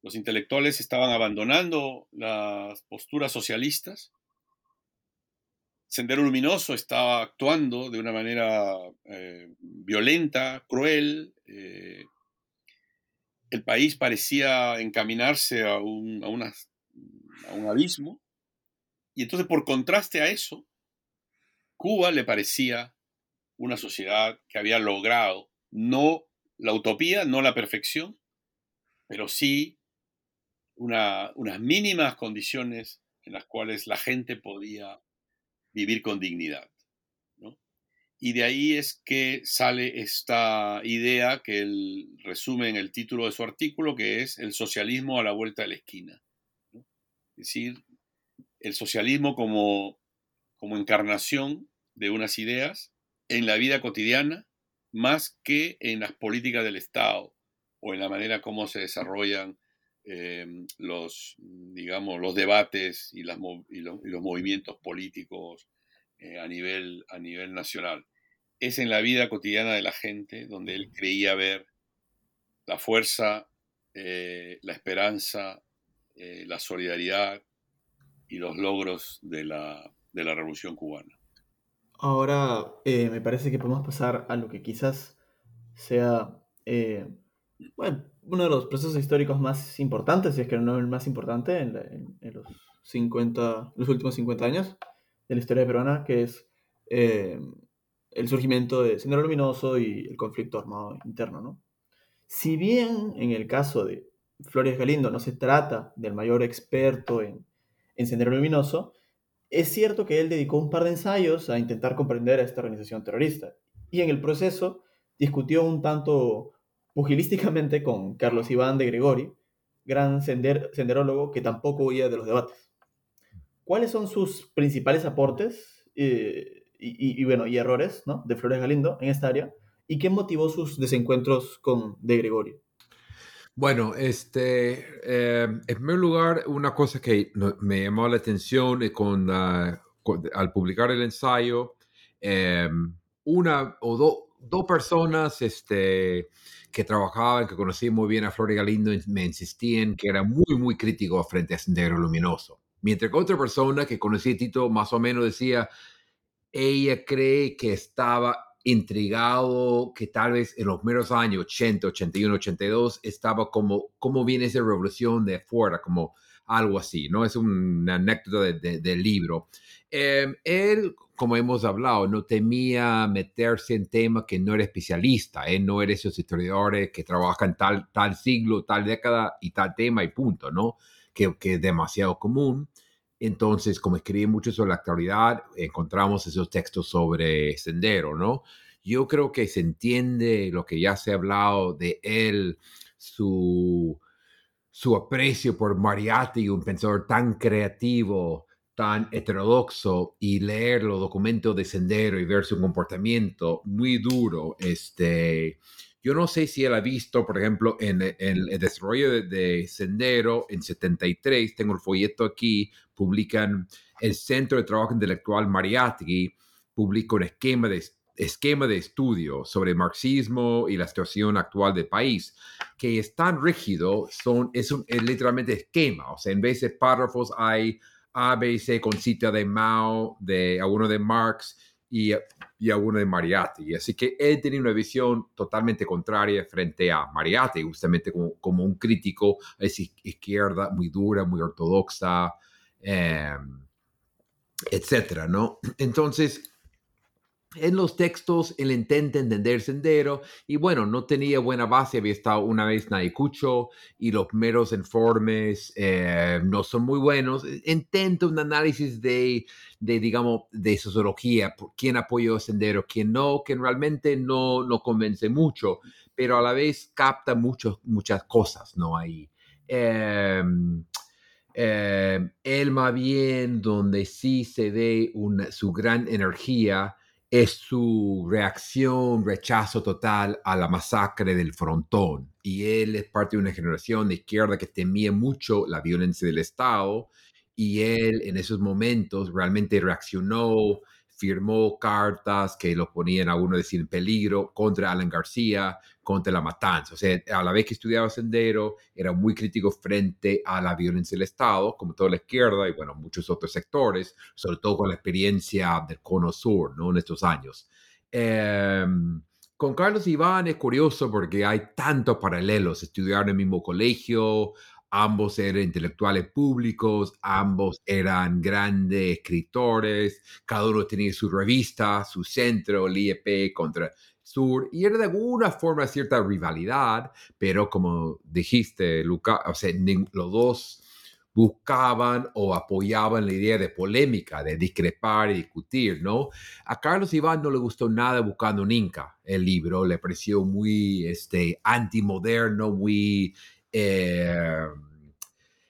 los intelectuales estaban abandonando las posturas socialistas Sendero Luminoso estaba actuando de una manera eh, violenta, cruel. Eh, el país parecía encaminarse a un, a, un abismo. Y entonces, por contraste a eso, Cuba le parecía una sociedad que había logrado no la utopía, no la perfección, pero sí unas mínimas condiciones en las cuales la gente podía vivir con dignidad. Y de ahí es que sale esta idea que él resume en el título de su artículo, que es el socialismo a la vuelta de la esquina. Es decir, el socialismo como, como encarnación de unas ideas en la vida cotidiana más que en las políticas del Estado o en la manera como se desarrollan eh, los, digamos, los debates y, los movimientos políticos eh, a, nivel, a nivel nacional. Es en la vida cotidiana de la gente donde él creía ver la fuerza, eh, la esperanza, la solidaridad y los logros de la, de la revolución cubana. Ahora me parece que podemos pasar a lo que quizás sea bueno, uno de los procesos históricos más importantes, si es que no el más importante en, los, 50, los últimos 50 años de la historia peruana, que es eh, el surgimiento de Sendero Luminoso y el conflicto armado interno. ¿no? Si bien en el caso de Flores Galindo no se trata del mayor experto en, en Sendero Luminoso, es cierto que él dedicó un par de ensayos a intentar comprender a esta organización terrorista y en el proceso discutió un tanto pugilísticamente con Carlos Iván de Gregori, gran senderólogo que tampoco huía de los debates. ¿Cuáles son sus principales aportes eh, y, bueno, y errores ¿no? de Flores Galindo en esta área? ¿Y qué motivó sus desencuentros con de Gregori? Bueno, este, eh, en primer lugar, una cosa que me llamó la atención con, ah, al publicar el ensayo, eh, una o dos personas este, que trabajaban, que conocía muy bien a Flor Galindo, me insistían que era muy, muy crítico frente a Sendero Luminoso. Mientras que otra persona que conocía a Tito más o menos decía, ella cree que estaba intrigado, que tal vez en los primeros años, 80, 81, 82, estaba como, ¿cómo viene esa revolución de afuera? Como algo así, ¿no? Es una anécdota del libro. Em, él como hemos hablado, no temía meterse en temas que no era especialista. Él no era esos historiadores que trabajan tal, tal siglo, tal década y tal tema y punto, ¿no? Que, que es demasiado común. Entonces, como escribí mucho sobre la actualidad, encontramos esos textos sobre Sendero, ¿no? Yo creo que se entiende lo que ya se ha hablado de él, su, su aprecio por Mariatti, un pensador tan creativo, tan heterodoxo y leer los documentos de Sendero y ver su comportamiento muy duro, este, yo no sé si él ha visto, por ejemplo, en, el desarrollo de, Sendero en 73, tengo el folleto aquí, publican el Centro de Trabajo Intelectual Mariátegui, publica un esquema de, esquema de estudio sobre marxismo y la situación actual del país, que es tan rígido, son, es, un, es literalmente esquema, o sea, en vez de párrafos hay a, B y con cita de Mao, de alguno de Marx y, y alguno de Mariatti. Así que él tenía una visión totalmente contraria frente a Mariatti, justamente como, como un crítico a esa izquierda muy dura, muy ortodoxa, eh, etcétera, ¿no? Entonces, en los textos él intenta entender Sendero y bueno, no tenía buena base, había estado una vez en Ayacucho y los meros informes eh, no son muy buenos. E, intenta un análisis de, de, digamos, de sociología, quién apoyó Sendero, quién no, que realmente no, no convence mucho, pero a la vez capta muchos muchas cosas, ¿no? Ahí. Em, em, él más bien donde sí se ve una, su gran energía es su reacción, rechazo total a la masacre del frontón. Y él es parte de una generación de izquierda que temía mucho la violencia del Estado y él en esos momentos realmente reaccionó firmó cartas que lo ponían a uno decir en peligro contra Alan García, contra la matanza. O sea, a la vez que estudiaba Sendero, era muy crítico frente a la violencia del Estado, como toda la izquierda y, bueno, muchos otros sectores, sobre todo con la experiencia del Cono Sur, ¿no? En estos años. Em, con Carlos Iván es curioso porque hay tantos paralelos. Estudiaron en el mismo colegio, ambos eran intelectuales públicos, ambos eran grandes escritores, cada uno tenía su revista, su centro, el IEP contra Sur, y era de alguna forma cierta rivalidad, pero como dijiste, Luca, o sea, los dos buscaban o apoyaban la idea de polémica, de discrepar y discutir, ¿no? A Carlos Iván no le gustó nada Buscando un Inca, el libro, le pareció muy este, antimoderno, muy eh,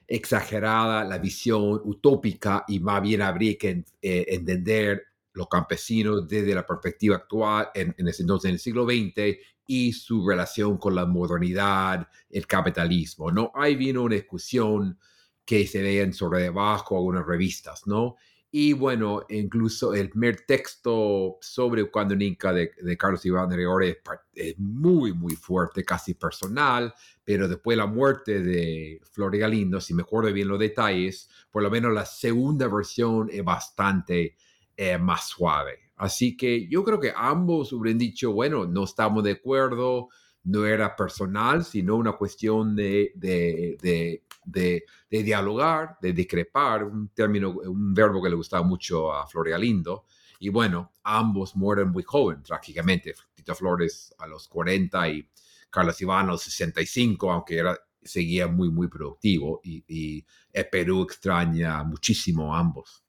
exagerada la visión utópica y más bien habría que eh, entender los campesinos desde la perspectiva actual en, en ese entonces, en el siglo XX, y su relación con la modernidad, el capitalismo, ¿no? Ahí vino una discusión que se veían sobre debajo algunas revistas, ¿no? Y bueno, incluso el primer texto sobre Cuando Inca de, Carlos Iván de Rigore es, muy, muy fuerte, casi personal, pero después de la muerte de Flores Galindo, si me acuerdo bien los detalles, por lo menos la segunda versión es bastante eh, más suave. Así que yo creo que ambos hubieran dicho, bueno, no estamos de acuerdo, no era personal, sino una cuestión de, de, de, dialogar, de discrepar, un término, un verbo que le gustaba mucho a Flores Galindo. Y bueno, ambos mueren muy joven, trágicamente. Tito Flores a los 40 y Carlos Iván a los 65, aunque era, seguía muy, muy productivo. Y, y el Perú extraña muchísimo a ambos.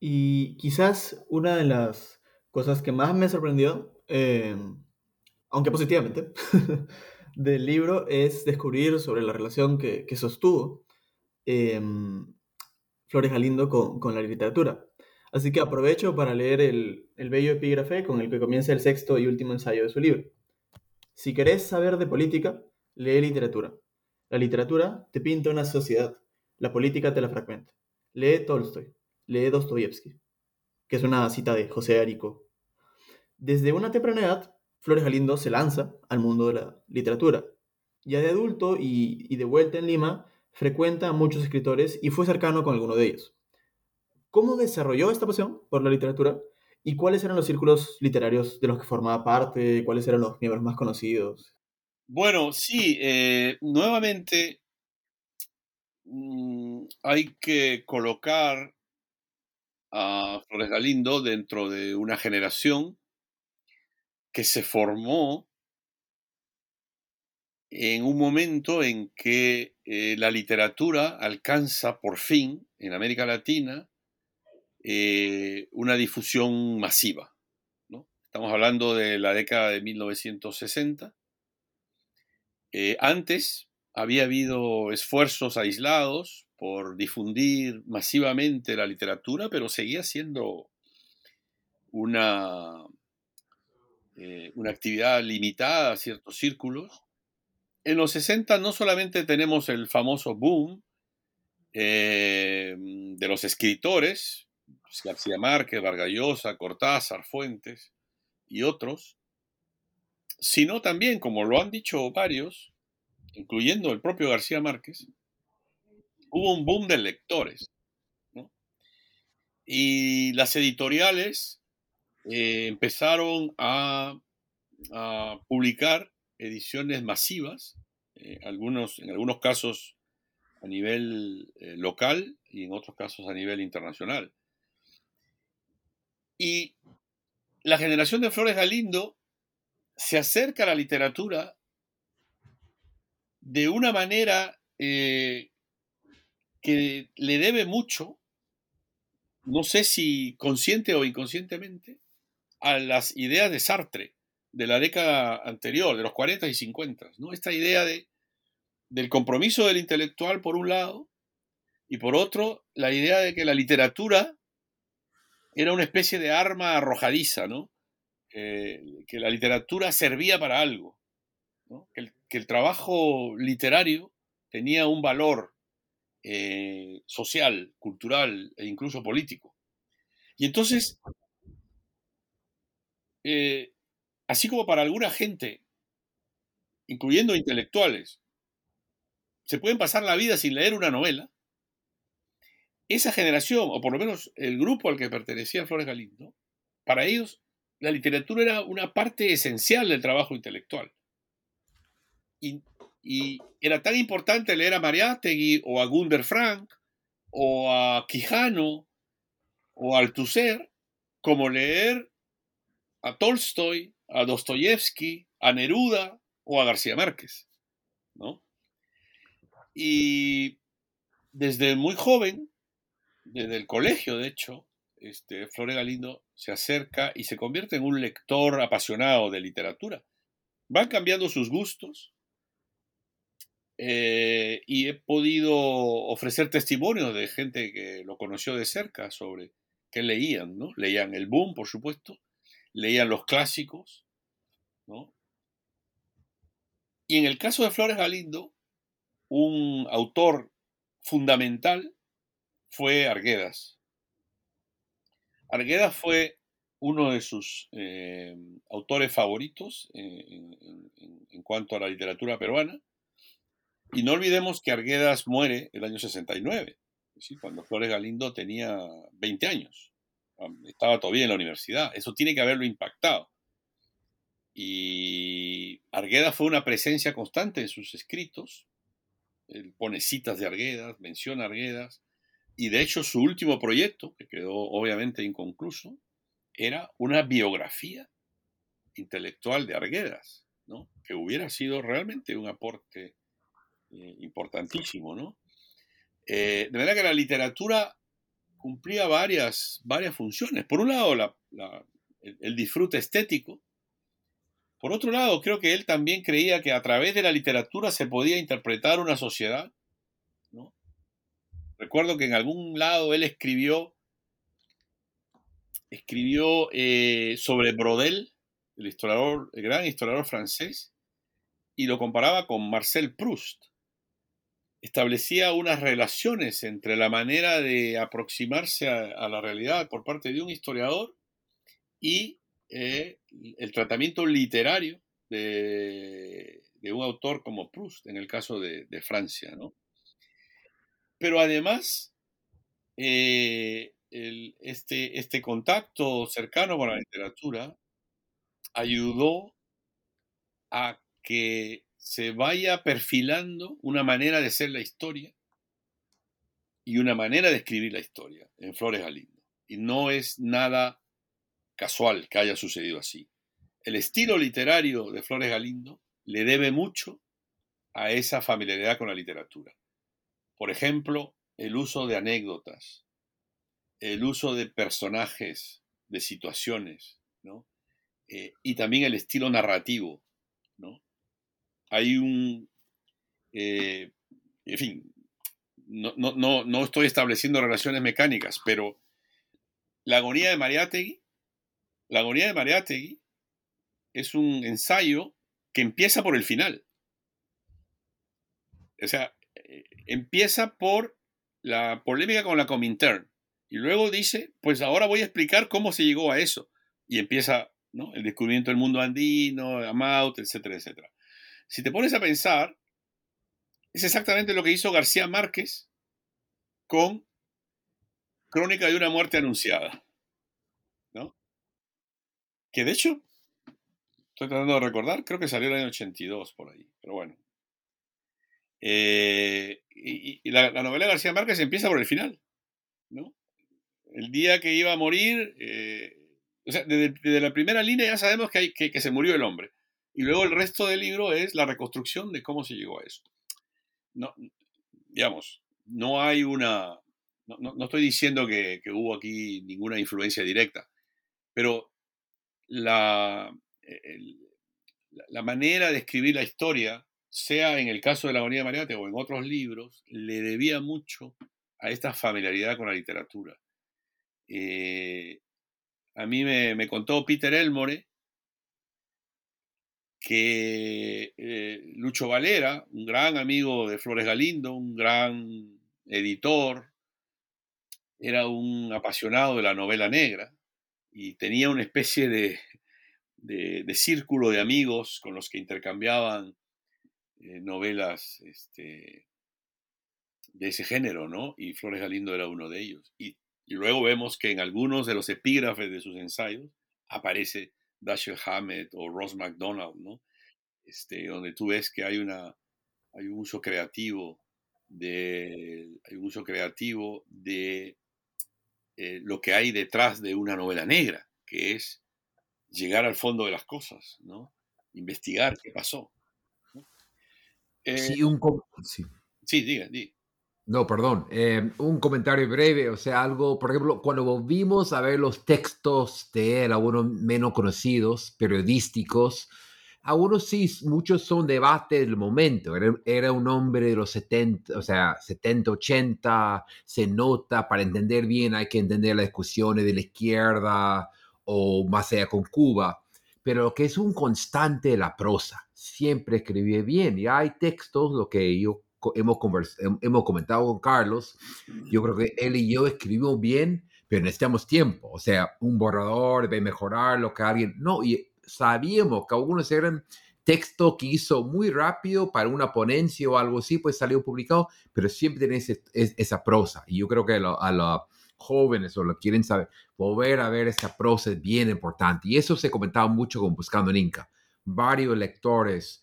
Y quizás una de las cosas que más me sorprendió, eh, aunque positivamente, <laughs> del libro es descubrir sobre la relación que, que sostuvo em, Flores Galindo con, con, la literatura. Así que aprovecho para leer el, el, bello epígrafe con el que comienza el sexto y último ensayo de su libro. Si querés saber de política, lee literatura. La literatura te pinta una sociedad, la política te la fragmenta. Lee Tolstoy, lee Dostoyevsky, que es una cita de José Arico. Desde una temprana edad, Flores Galindo se lanza al mundo de la literatura. Ya de adulto y, de vuelta en Lima, frecuenta a muchos escritores y fue cercano con alguno de ellos. ¿Cómo desarrolló esta pasión por la literatura? ¿Y cuáles eran los círculos literarios de los que formaba parte? ¿Cuáles eran los miembros más conocidos? Bueno, sí, eh, nuevamente mm, hay que colocar a Flores Galindo dentro de una generación que se formó en un momento en que eh, la literatura alcanza por fin en América Latina eh, una difusión masiva. Estamos hablando de la década de 1960. Eh, antes había habido esfuerzos aislados por difundir masivamente la literatura, pero seguía siendo una, eh, una actividad limitada a ciertos círculos. En los 60 no solamente tenemos el famoso boom eh, de los escritores, pues, García Márquez, Vargallosa, Cortázar, Fuentes y otros, sino también, como lo han dicho varios, incluyendo el propio García Márquez, hubo un boom de lectores. Y las editoriales eh, empezaron a, publicar ediciones masivas, eh, algunos, en algunos casos a nivel eh, local y en otros casos a nivel internacional. Y la generación de Flores Galindo se acerca a la literatura de una manera que le debe mucho, no sé si consciente o inconscientemente, a las ideas de Sartre de la década anterior, de los 40 y 50, ¿no? Esta idea de, del compromiso del intelectual por un lado y por otro la idea de que la literatura era una especie de arma arrojadiza, ¿no? que la literatura servía para algo, que, el, trabajo literario tenía un valor eh, social, cultural e incluso político. Y entonces eh, así como para alguna gente, incluyendo intelectuales, se pueden pasar la vida sin leer una novela, esa generación, o por lo menos el grupo al que pertenecía Flores Galindo, para ellos la literatura era una parte esencial del trabajo intelectual. Y era tan importante leer a Mariátegui o a Gunder Frank o a Quijano o a Althusser como leer a Tolstoy, a Dostoyevsky, a Neruda o a García Márquez, ¿no? Y desde muy joven, desde el colegio, de hecho, este, Flores Galindo se acerca y se convierte en un lector apasionado de literatura. Van cambiando sus gustos eh, y he podido ofrecer testimonios de gente que lo conoció de cerca sobre qué leían, ¿no? Leían el boom, por supuesto, leían los clásicos, ¿no? Y en el caso de Flores Galindo, un autor fundamental fue Arguedas. Arguedas fue uno de sus eh, autores favoritos en, cuanto a la literatura peruana. Y no olvidemos que Arguedas muere el año 69, cuando Flores Galindo tenía 20 años. Estaba todavía en la universidad. Eso tiene que haberlo impactado. Y Arguedas fue una presencia constante en sus escritos. Él pone citas de Arguedas, menciona Arguedas. Y de hecho su último proyecto, que quedó obviamente inconcluso, era una biografía intelectual de Arguedas, ¿no? que hubiera sido realmente un aporte eh, importantísimo. ¿no? Eh, de manera que la literatura cumplía varias, varias funciones. Por un lado, el, disfrute estético. Por otro lado, creo que él también creía que a través de la literatura se podía interpretar una sociedad. Recuerdo que en algún lado él escribió, escribió eh, sobre Brodel, el, historiador, el gran historiador francés, y lo comparaba con Marcel Proust establecía unas relaciones entre la manera de aproximarse a, la realidad por parte de un historiador y eh, el tratamiento literario de, un autor como Proust, en el caso de, Francia. ¿no? Pero además, eh, este, este contacto cercano con la literatura ayudó a que se vaya perfilando una manera de ser la historia y una manera de escribir la historia en Flores Galindo. Y no es nada casual que haya sucedido así. El estilo literario de Flores Galindo le debe mucho a esa familiaridad con la literatura. Por ejemplo, el uso de anécdotas, el uso de personajes, de situaciones, eh, y también el estilo narrativo, ¿no? Hay un, eh, en fin, no, no, estoy estableciendo relaciones mecánicas, pero la agonía de Mariátegui, la agonía de Mariátegui es un ensayo que empieza por el final. O sea, eh, empieza por la polémica con la Comintern y luego dice, pues ahora voy a explicar cómo se llegó a eso. Y empieza ¿no? el descubrimiento del mundo andino, Amaut, etcétera, etcétera. Si te pones a pensar, es exactamente lo que hizo García Márquez con Crónica de una muerte anunciada. ¿No? Que de hecho, estoy tratando de recordar, creo que salió en el año 82 por ahí, pero bueno. Eh, y, la, novela de García Márquez empieza por el final, ¿no? El día que iba a morir, eh, o sea, desde, la primera línea ya sabemos que, hay, que se murió el hombre. Y luego el resto del libro es la reconstrucción de cómo se llegó a eso. No, digamos, no hay una... No, estoy diciendo que, hubo aquí ninguna influencia directa, pero la, la, manera de escribir la historia, sea en el caso de la Agonía de Mariate o en otros libros, le debía mucho a esta familiaridad con la literatura. Eh, a mí me, me, contó Peter Elmore que eh, Lucho Valera, un gran amigo de Flores Galindo, un gran editor, era un apasionado de la novela negra y tenía una especie de, de, círculo de amigos con los que intercambiaban eh, novelas este, de ese género, ¿no? Y Flores Galindo era uno de ellos. Y, y luego vemos que en algunos de los epígrafes de sus ensayos aparece Dashiell Hammett o Ross MacDonald, ¿no? Este, donde tú ves que hay una, hay un uso creativo de, hay un uso creativo de eh, lo que hay detrás de una novela negra, que es llegar al fondo de las cosas, ¿no? Investigar qué pasó. Eh, sí, un... sí. sí, diga, diga. No, perdón. Eh, un comentario breve, o sea, algo, por ejemplo, cuando volvimos a ver los textos de él, algunos menos conocidos, periodísticos, algunos sí, muchos son debate del momento. Era, era, un hombre de los 70, o sea, 70, 80, se nota, para entender bien hay que entender las discusiones de la izquierda o más allá con Cuba, pero que es un constante de la prosa. Siempre escribía bien y hay textos, lo que yo hemos, hemos comentado con Carlos, yo creo que él y yo escribimos bien, pero necesitamos tiempo. O sea, un borrador debe mejorar lo que alguien... No, y sabíamos que algunos eran textos que hizo muy rápido para una ponencia o algo así, pues salió publicado, pero siempre tiene esa prosa. Y yo creo que a, los jóvenes o lo quieren saber, volver a ver esa prosa es bien importante. Y eso se comentaba mucho con Buscando en Inca. Varios lectores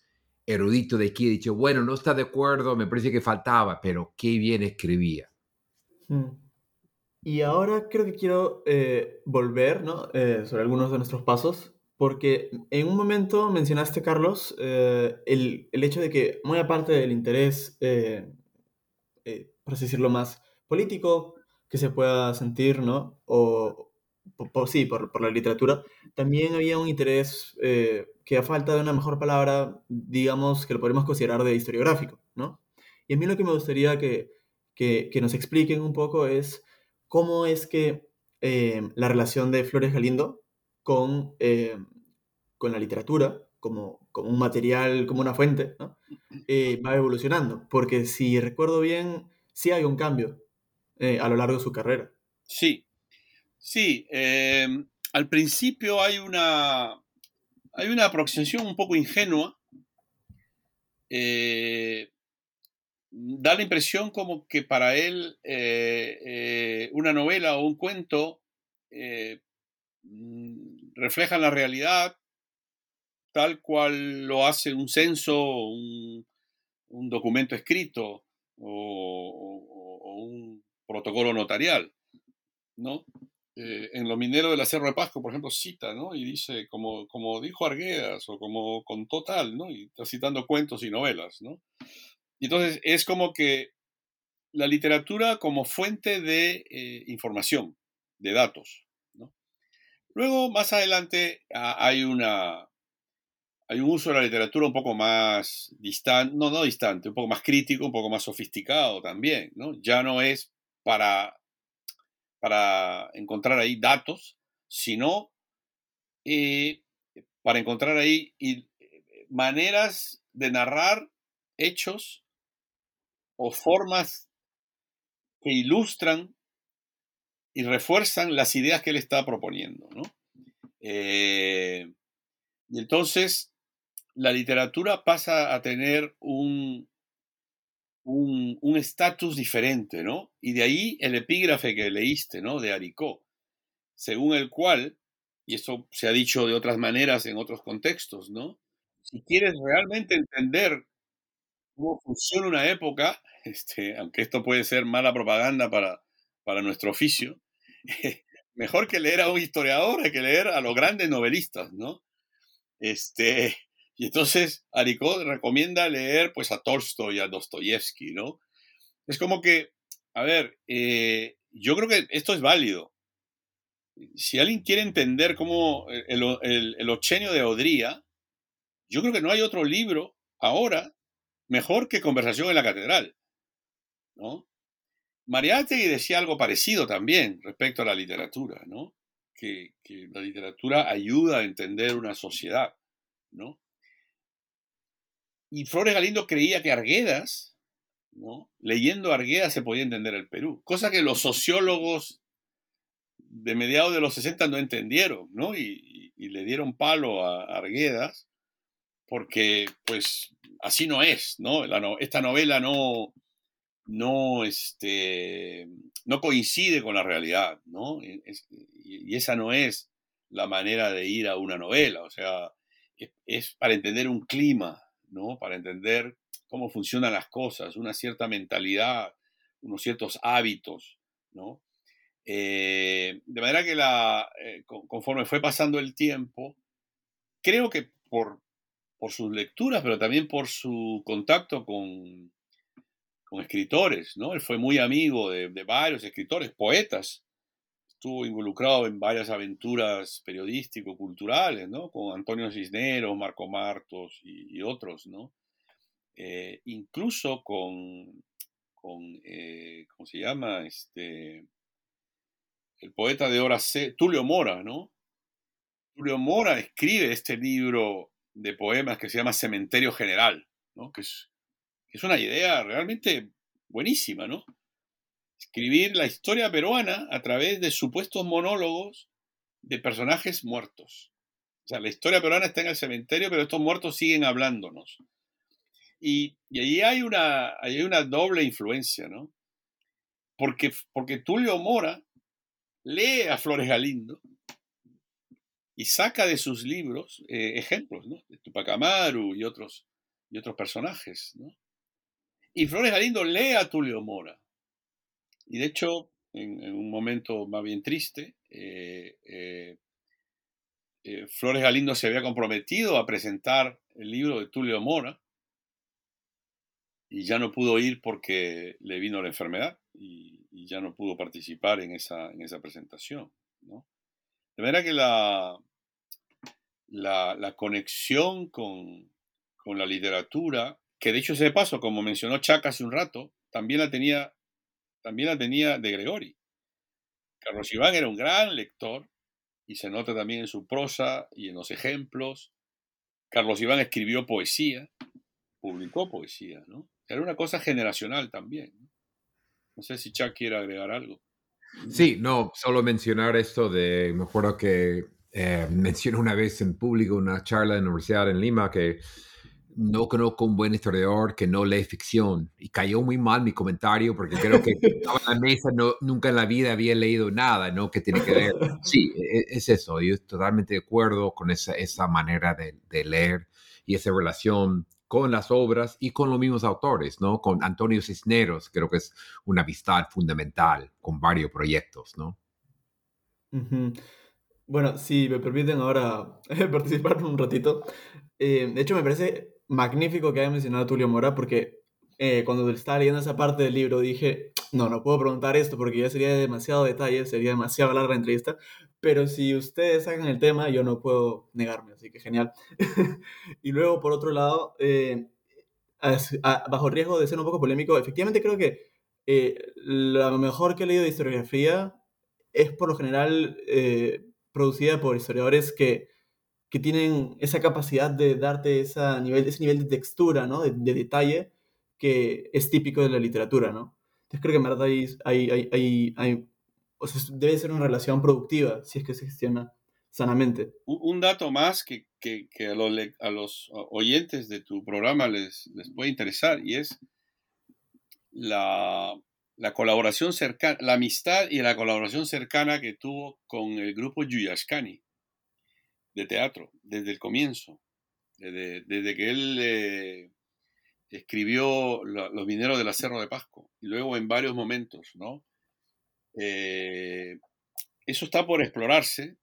erudito de aquí, he dicho, bueno, no está de acuerdo, me parece que faltaba, pero qué bien escribía. Hmm. Y ahora creo que quiero eh, volver ¿no? Eh, sobre algunos de nuestros pasos, porque en un momento mencionaste, Carlos, eh, el, el, hecho de que muy aparte del interés, por así decirlo, más político que se pueda sentir, ¿no? O, sí, por, por, la literatura, también había un interés que a falta de una mejor palabra, digamos que lo podemos considerar de historiográfico, ¿no? Y a mí lo que me gustaría que, que, nos expliquen un poco es cómo es que eh, la relación de Flores Galindo con, eh, con la literatura, como, como, un material, como una fuente. Eh, va evolucionando. Porque si recuerdo bien, sí hay un cambio a lo largo de su carrera. Sí, sí. al principio hay una, hay una aproximación un poco ingenua. Eh, da la impresión como que para él eh, eh, una novela o un cuento mm, reflejan la realidad tal cual lo hace un censo, un, un documento escrito o, un protocolo notarial, ¿no? Eh, en Lo minero de la Cerro de Pasco, por ejemplo, cita, ¿no? Y dice, como, como dijo Arguedas, o como con total, ¿no? Y está citando cuentos y novelas, ¿no? Y entonces es como que la literatura como fuente de eh, información, de datos, ¿no? Luego, más adelante, hay una... Hay un uso de la literatura un poco más distante, no, no distante, un poco más crítico, un poco más sofisticado también, ¿no? Ya no es para para encontrar ahí datos, sino eh, para encontrar ahí eh, maneras de narrar hechos o formas que ilustran y refuerzan las ideas que él está proponiendo. Eh, y entonces la literatura pasa a tener un, un estatus diferente, ¿no? Y de ahí el epígrafe que leíste, ¿no? De Aricó, según el cual, y eso se ha dicho de otras maneras en otros contextos, ¿no? Si quieres realmente entender cómo funciona una época, <laughs> este, aunque esto puede ser mala propaganda para, para nuestro oficio, <laughs> mejor que leer a un historiador que leer a los grandes novelistas, ¿no? Este, y entonces Aricó recomienda leer pues a Tolstoy a Dostoyevsky, ¿no? Es como que, a ver, eh, yo creo que esto es válido. Si alguien quiere entender cómo el, el, ochenio de Odría, yo creo que no hay otro libro ahora mejor que Conversación en la Catedral, ¿no? Mariátegui decía algo parecido también respecto a la literatura, ¿no? Que, que la literatura ayuda a entender una sociedad, ¿no? Y Flores Galindo creía que Arguedas, ¿no? leyendo Arguedas se podía entender el Perú, cosa que los sociólogos de mediados de los 60 no entendieron, ¿no? Y, le dieron palo a Arguedas, porque pues así no es, ¿no? esta novela no, no, este, no coincide con la realidad, ¿no? y, esa no es la manera de ir a una novela, o sea, es para entender un clima, ¿no? Para entender cómo funcionan las cosas, una cierta mentalidad, unos ciertos hábitos, ¿no? Eh, de manera que la, eh, conforme fue pasando el tiempo, creo que por, por sus lecturas, pero también por su contacto con, con escritores, ¿no? Él fue muy amigo de, varios escritores, poetas. Estuvo involucrado en varias aventuras periodístico-culturales, ¿no? Con Antonio Cisneros, Marco Martos y, otros, ¿no? Eh, incluso con, con eh, ¿cómo se llama? Este, el poeta de hora C, Tulio Mora, ¿no? Tulio Mora escribe este libro de poemas que se llama Cementerio General, ¿no? Que es es una idea realmente buenísima, ¿no? Escribir la historia peruana a través de supuestos monólogos de personajes muertos. O sea, la historia peruana está en el cementerio, pero estos muertos siguen hablándonos. Y, y allí hay una, hay una doble influencia, ¿no? Porque, porque Tulio Mora lee a Flores Galindo y saca de sus libros eh, ejemplos, ¿no? De Tupac Amaru y otros, y otros personajes, ¿no? Y Flores Galindo lee a Tulio Mora. Y de hecho, en, un momento más bien triste, eh, eh, eh, Flores Galindo se había comprometido a presentar el libro de Tulio Mora y ya no pudo ir porque le vino la enfermedad y, ya no pudo participar en esa, en esa presentación. De manera que la, la, conexión con, con la literatura que dicho sea de paso, como mencionó Chaca hace un rato, también la tenía, también la tenía de Gregori. Carlos Iván era un gran lector y se nota también en su prosa y en los ejemplos. Carlos Iván escribió poesía, publicó poesía, ¿no? Era una cosa generacional también. No, sé si Chac quiere agregar algo. Sí, no, solo mencionar esto de, me acuerdo que eh, <laughs> mencioné una vez en público una charla la Universidad en Lima que no conozco un buen historiador que no lee ficción. Y cayó muy mal mi comentario porque creo que estaba en la mesa, no, nunca en la vida había leído nada, ¿no? Que tiene que ver. Sí, e, e, es, eso. Yo estoy totalmente de acuerdo con esa, esa manera de, de, leer y esa relación con las obras y con los mismos autores, ¿no? Con Antonio Cisneros, creo que es una amistad fundamental con varios proyectos, ¿no? Bueno, si me permiten ahora <laughs> participar un ratito. Eh, de hecho, me parece magnífico que haya mencionado a Tulio Mora porque eh, cuando estaba leyendo esa parte del libro dije, no, no puedo preguntar esto porque ya sería demasiado detalle, sería demasiado larga la entrevista, pero si ustedes sacan el tema, yo no puedo negarme, así que genial. <laughs> y luego, por otro lado, eh, bajo riesgo de ser un poco polémico, efectivamente creo que eh, lo mejor que he leído de historiografía es por lo general producida por historiadores que que tienen esa capacidad de darte esa nivel, ese nivel de textura, ¿no? De, detalle que es típico de la literatura, ¿no? Entonces creo que en verdad hay, hay, hay, hay o sea, debe ser una relación productiva si es que se gestiona sanamente. Un dato más que, que, que a, los, a, los, oyentes de tu programa les, les puede interesar y es la, la colaboración cercana, la amistad y la colaboración cercana que tuvo con el grupo Yuyashkani de teatro desde el comienzo, desde, desde que él eh, escribió Los mineros del Acerro de Pasco y luego en varios momentos, ¿no? Eh, eso está por explorarse,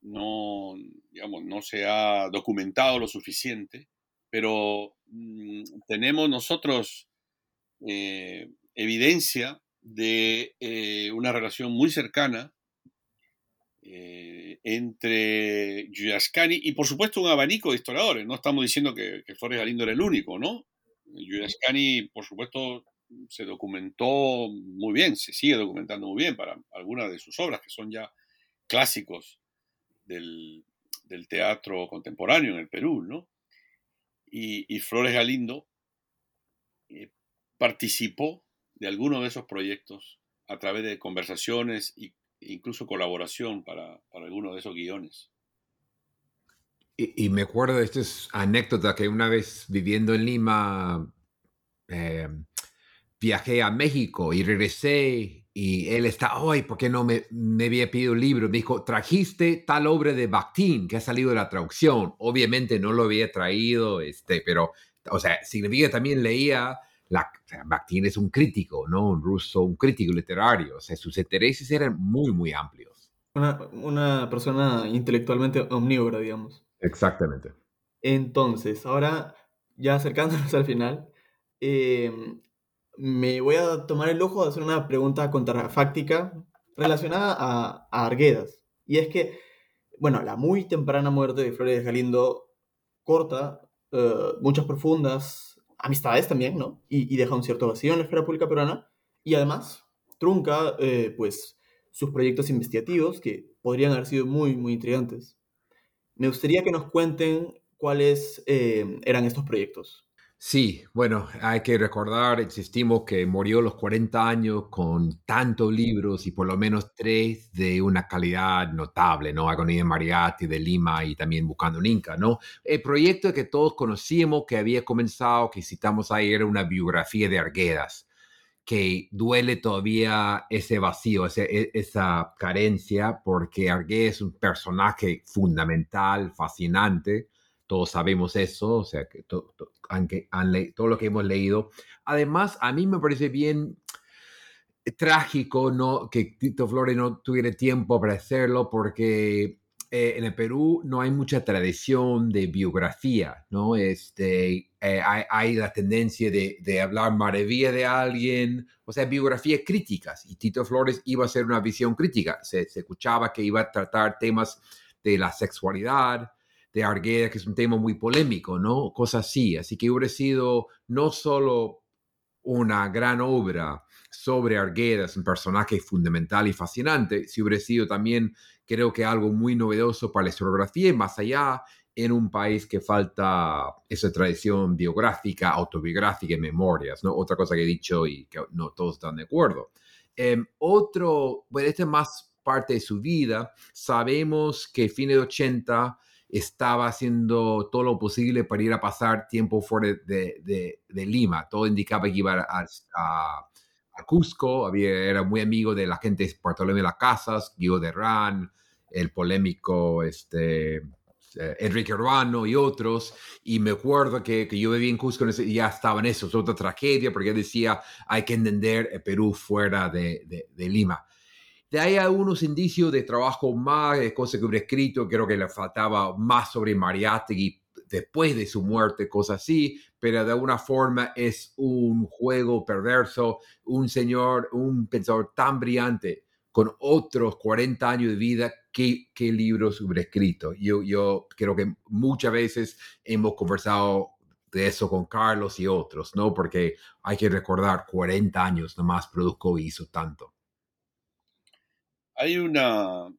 no, digamos, no se ha documentado lo suficiente, pero mm, tenemos nosotros eh, evidencia de una relación muy cercana eh, entre Yuyascani y por supuesto un abanico de historiadores. No estamos diciendo que, Flores Galindo era el único, ¿no? Yuyascani, por supuesto, se documentó muy bien, se sigue documentando muy bien para algunas de sus obras, que son ya clásicos del, teatro contemporáneo en el Perú, ¿no? Y, Flores Galindo eh, participó de algunos de esos proyectos a través de conversaciones y incluso colaboración para, para algunos de esos guiones. Y, me acuerdo de esta anécdota que una vez viviendo en Lima, eh, viajé a México y regresé y él está, ay, ¿por qué no me, me había pedido un libro? Me dijo, trajiste tal obra de Bakhtin que ha salido de la traducción. Obviamente no lo había traído, este, pero o sea, significa también leía, la, o sea, Bakhtin es un crítico, ¿no? Un ruso, un crítico literario, o sea, sus intereses eran muy, muy amplios. Una, una persona intelectualmente omnívora, digamos. Exactamente. Entonces, ahora ya acercándonos <laughs> al final, eh, me voy a tomar el lujo de hacer una pregunta contrafáctica relacionada a, a Arguedas. Y es que, bueno, la muy temprana muerte de Flores de Galindo corta eh, muchas profundas amistades también, ¿no? Y, deja un cierto vacío en la esfera pública peruana. Y además trunca, eh, pues, sus proyectos investigativos que podrían haber sido muy, muy intrigantes. Me gustaría que nos cuenten cuáles eh, eran estos proyectos. Sí, bueno, hay que recordar, insistimos que murió a los 40 años con tantos libros y por lo menos tres de una calidad notable, ¿no? Agonía de Mariatti, de Lima y también Buscando un Inca, ¿no? El proyecto que todos conocíamos, que había comenzado, que citamos ahí, era una biografía de Arguedas, que duele todavía ese vacío, e, esa carencia, porque Arguedas es un personaje fundamental, fascinante, todos sabemos eso, o sea, que to, to, aunque han todo lo que hemos leído. Además, a mí me parece bien trágico ¿no? que Tito Flores no tuviera tiempo para hacerlo porque eh, en el Perú no hay mucha tradición de biografía, ¿no? Este, eh, hay, hay, la tendencia de, de, hablar maravilla de alguien, o sea, biografías críticas, y Tito Flores iba a hacer una visión crítica, se, se escuchaba que iba a tratar temas de la sexualidad, de Arguedas, que es un tema muy polémico, ¿no? Cosas así. Así que hubiera sido no solo una gran obra sobre Arguedas, un personaje fundamental y fascinante, si hubiera sido también, creo que algo muy novedoso para la historiografía y más allá, en un país que falta esa tradición biográfica, autobiográfica y memorias, ¿no? Otra cosa que he dicho y que no todos están de acuerdo. Eh, otro, bueno, esta es más parte de su vida. Sabemos que fines de 80 estaba haciendo todo lo posible para ir a pasar tiempo fuera de, Lima. Todo indicaba que iba a, a, a, Cusco, había, era muy amigo de la gente de Bartolomé de las Casas, Guido de Ran, el polémico este, eh, Enrique Urbano y otros. Y me acuerdo que, que yo vivía en Cusco y ya estaba en eso, es otra tragedia, porque decía, hay que entender el Perú fuera de Lima. De ahí algunos indicios de trabajo más, de cosas que hubiera escrito, creo que le faltaba más sobre Mariátegui después de su muerte, cosas así, pero de alguna forma es un juego perverso, un señor, un pensador tan brillante, con otros 40 años de vida, ¿qué, qué libros hubiera escrito? Yo, yo creo que muchas veces hemos conversado de eso con Carlos y otros, ¿no? Porque hay que recordar, 40 años nomás produjo y hizo tanto. Hay una.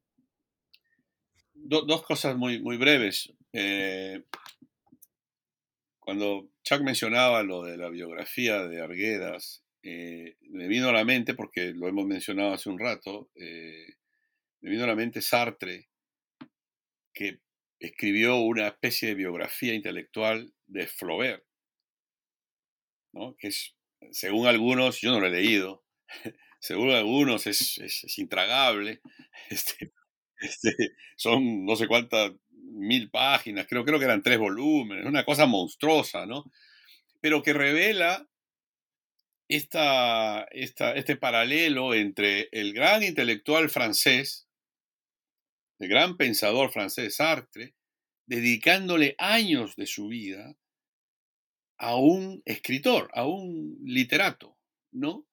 Do, dos cosas muy, muy breves. Eh, cuando Chuck mencionaba lo de la biografía de Arguedas, eh, me vino a la mente, porque lo hemos mencionado hace un rato, eh, me vino a la mente Sartre, que escribió una especie de biografía intelectual de Flaubert, que es, según algunos, yo no lo he leído, <laughs> según algunos es intragable, <laughs> este, este, son no sé cuántas mil páginas, creo, creo que eran tres volúmenes, una cosa monstruosa, ¿no? Pero que revela esta, esta, este paralelo entre el gran intelectual francés, el gran pensador francés Sartre, dedicándole años de su vida a un escritor, a un literato, ¿no?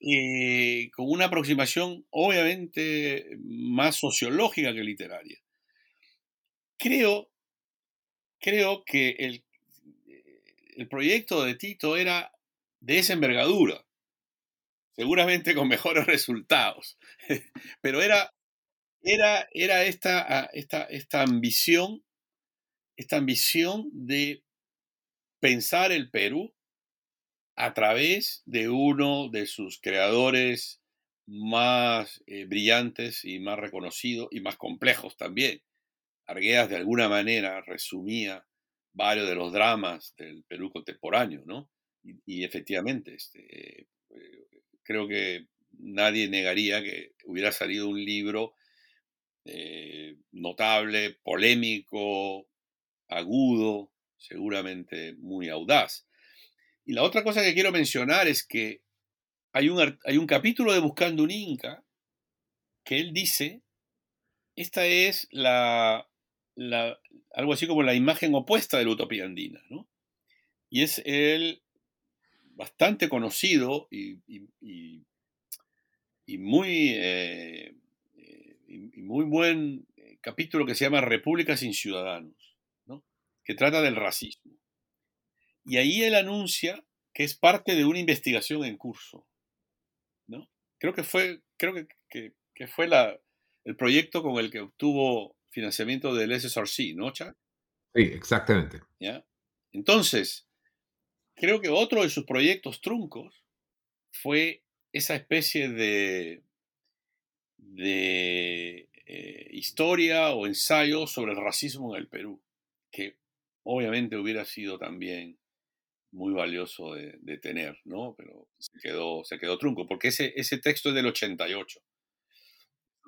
Con una aproximación obviamente más sociológica que literaria. Creo, creo que el, el proyecto de Tito era de esa envergadura, seguramente con mejores resultados, <laughs> pero era, era, era esta, esta, esta ambición, esta ambición de pensar el Perú a través de uno de sus creadores más eh, brillantes y más reconocidos y más complejos también. Arguedas de alguna manera resumía varios de los dramas del Perú contemporáneo, ¿no? Y, efectivamente, este, eh, creo que nadie negaría que hubiera salido un libro eh, notable, polémico, agudo, seguramente muy audaz. Y la otra cosa que quiero mencionar es que hay un, hay un capítulo de Buscando un Inca que él dice, esta es la, algo así como la imagen opuesta de la utopía andina, ¿no? Y es el bastante conocido y, muy, eh, y muy buen eh, capítulo que se llama República sin Ciudadanos, ¿no? que trata del racismo. Y ahí él anuncia que es parte de una investigación en curso. ¿no? Creo que fue, creo que, fue la, el proyecto con el que obtuvo financiamiento del SSRC, ¿no, Chuck? Sí, exactamente. ¿Ya? Entonces, creo que otro de sus proyectos truncos fue esa especie de, de eh, historia o ensayo sobre el racismo en el Perú, que obviamente hubiera sido también muy valioso de, tener, ¿no? Pero se quedó, se quedó trunco, porque ese, ese texto es del 88.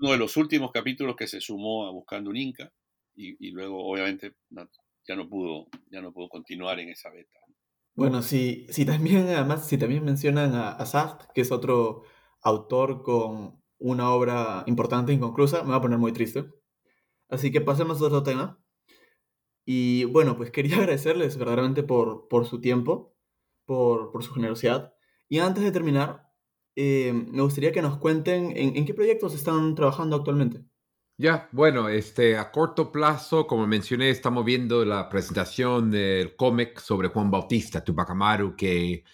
Uno de los últimos capítulos que se sumó a Buscando un Inca, y, luego obviamente ya no pudo, ya no pudo continuar en esa beta. Bueno, sí, sí también, además, si también mencionan a, a que es otro autor con una obra importante, inconclusa, me va a poner muy triste. Así que pasemos a otro tema. Y bueno, pues quería <laughs> agradecerles verdaderamente por, por su tiempo, por, por su generosidad. Y antes de terminar, eh, me gustaría que nos cuenten en, en, qué proyectos están trabajando actualmente. Ya, bueno, este, a corto plazo, como mencioné, estamos viendo la presentación del cómic sobre Juan Bautista Tupac Amaru, que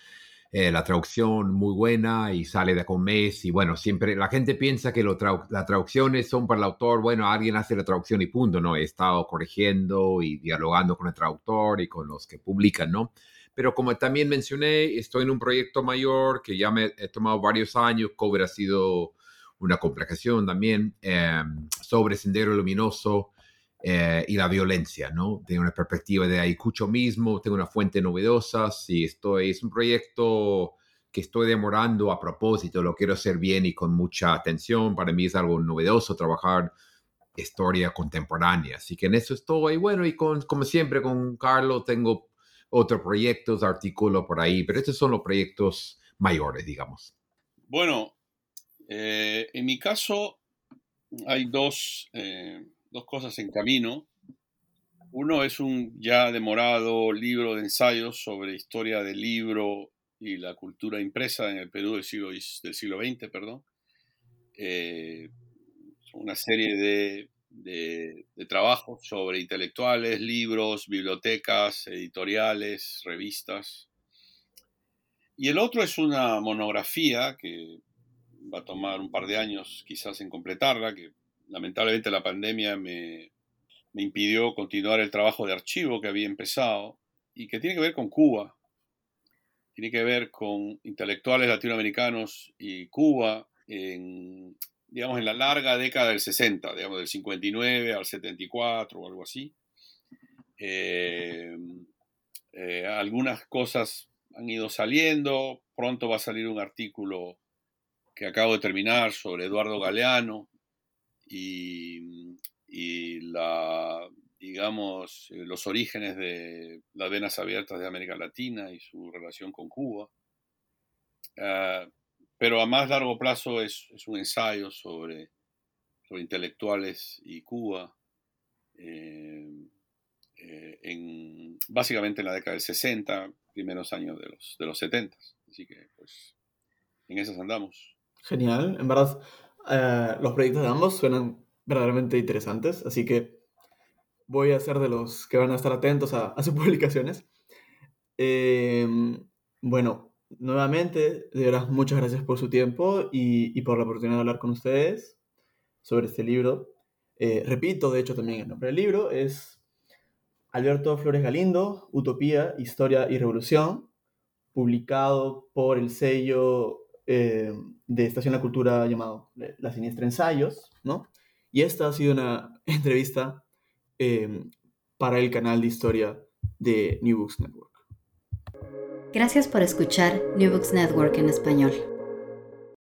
eh, la traducción muy buena y sale de un mes y bueno, siempre la gente piensa que las traducciones son para el autor, bueno, alguien hace la traducción y punto, ¿no? He estado corrigiendo y dialogando con el traductor y con los que publican, ¿no? Pero como también mencioné, estoy en un proyecto mayor que ya me he tomado varios años, COVID ha sido una complicación también em, sobre Sendero Luminoso eh, y la violencia, ¿no? De una perspectiva de Ayacucho mismo, tengo una fuente novedosa, sí, estoy, es un proyecto que estoy demorando a propósito, lo quiero hacer bien y con mucha atención, para mí es algo novedoso trabajar historia contemporánea, así que en eso estoy, bueno, y con, como siempre con Carlos tengo otros proyectos, artículos por ahí, pero estos son los proyectos mayores, digamos. Bueno, eh, en mi caso, hay dos, eh, dos, cosas en camino. Uno es un ya demorado libro de ensayos sobre historia del libro y la cultura impresa en el Perú del siglo, del siglo XX, perdón. Eh, una serie de, de, de, trabajos sobre intelectuales, libros, bibliotecas, editoriales, revistas. Y el otro es una monografía que va a tomar un par de años quizás en completarla, que lamentablemente la pandemia me, impidió continuar el trabajo de archivo que había empezado y que tiene que ver con Cuba, tiene que ver con intelectuales latinoamericanos y Cuba en, digamos, en la larga década del 60, digamos, del 59 al 74 o algo así. Eh, eh, algunas cosas han ido saliendo, pronto va a salir un artículo que acabo de terminar sobre Eduardo Galeano y, la, digamos, eh, los orígenes de las venas abiertas de América Latina y su relación con Cuba. Ah, pero a más largo plazo es, un ensayo sobre, sobre, intelectuales y Cuba, eh, eh, en, básicamente en la década del 60, primeros años de los, de los 70. Así que, pues, en esas andamos. Genial, en verdad eh, los proyectos de ambos suenan verdaderamente interesantes, así que voy a ser de los que van a estar atentos a, sus <laughs> publicaciones. Em, bueno, nuevamente, de verdad, muchas gracias por su tiempo y, por la oportunidad de hablar con ustedes sobre este libro. Eh, repito, de hecho, también el nombre del libro es Alberto Flores Galindo, Utopía, Historia y Revolución, publicado por el sello eh, de Estación La Cultura llamado La Siniestra Ensayos, ¿no? Y esta ha sido una <laughs> entrevista eh, para el canal de historia de New Books Network. Gracias por escuchar New Books Network en español.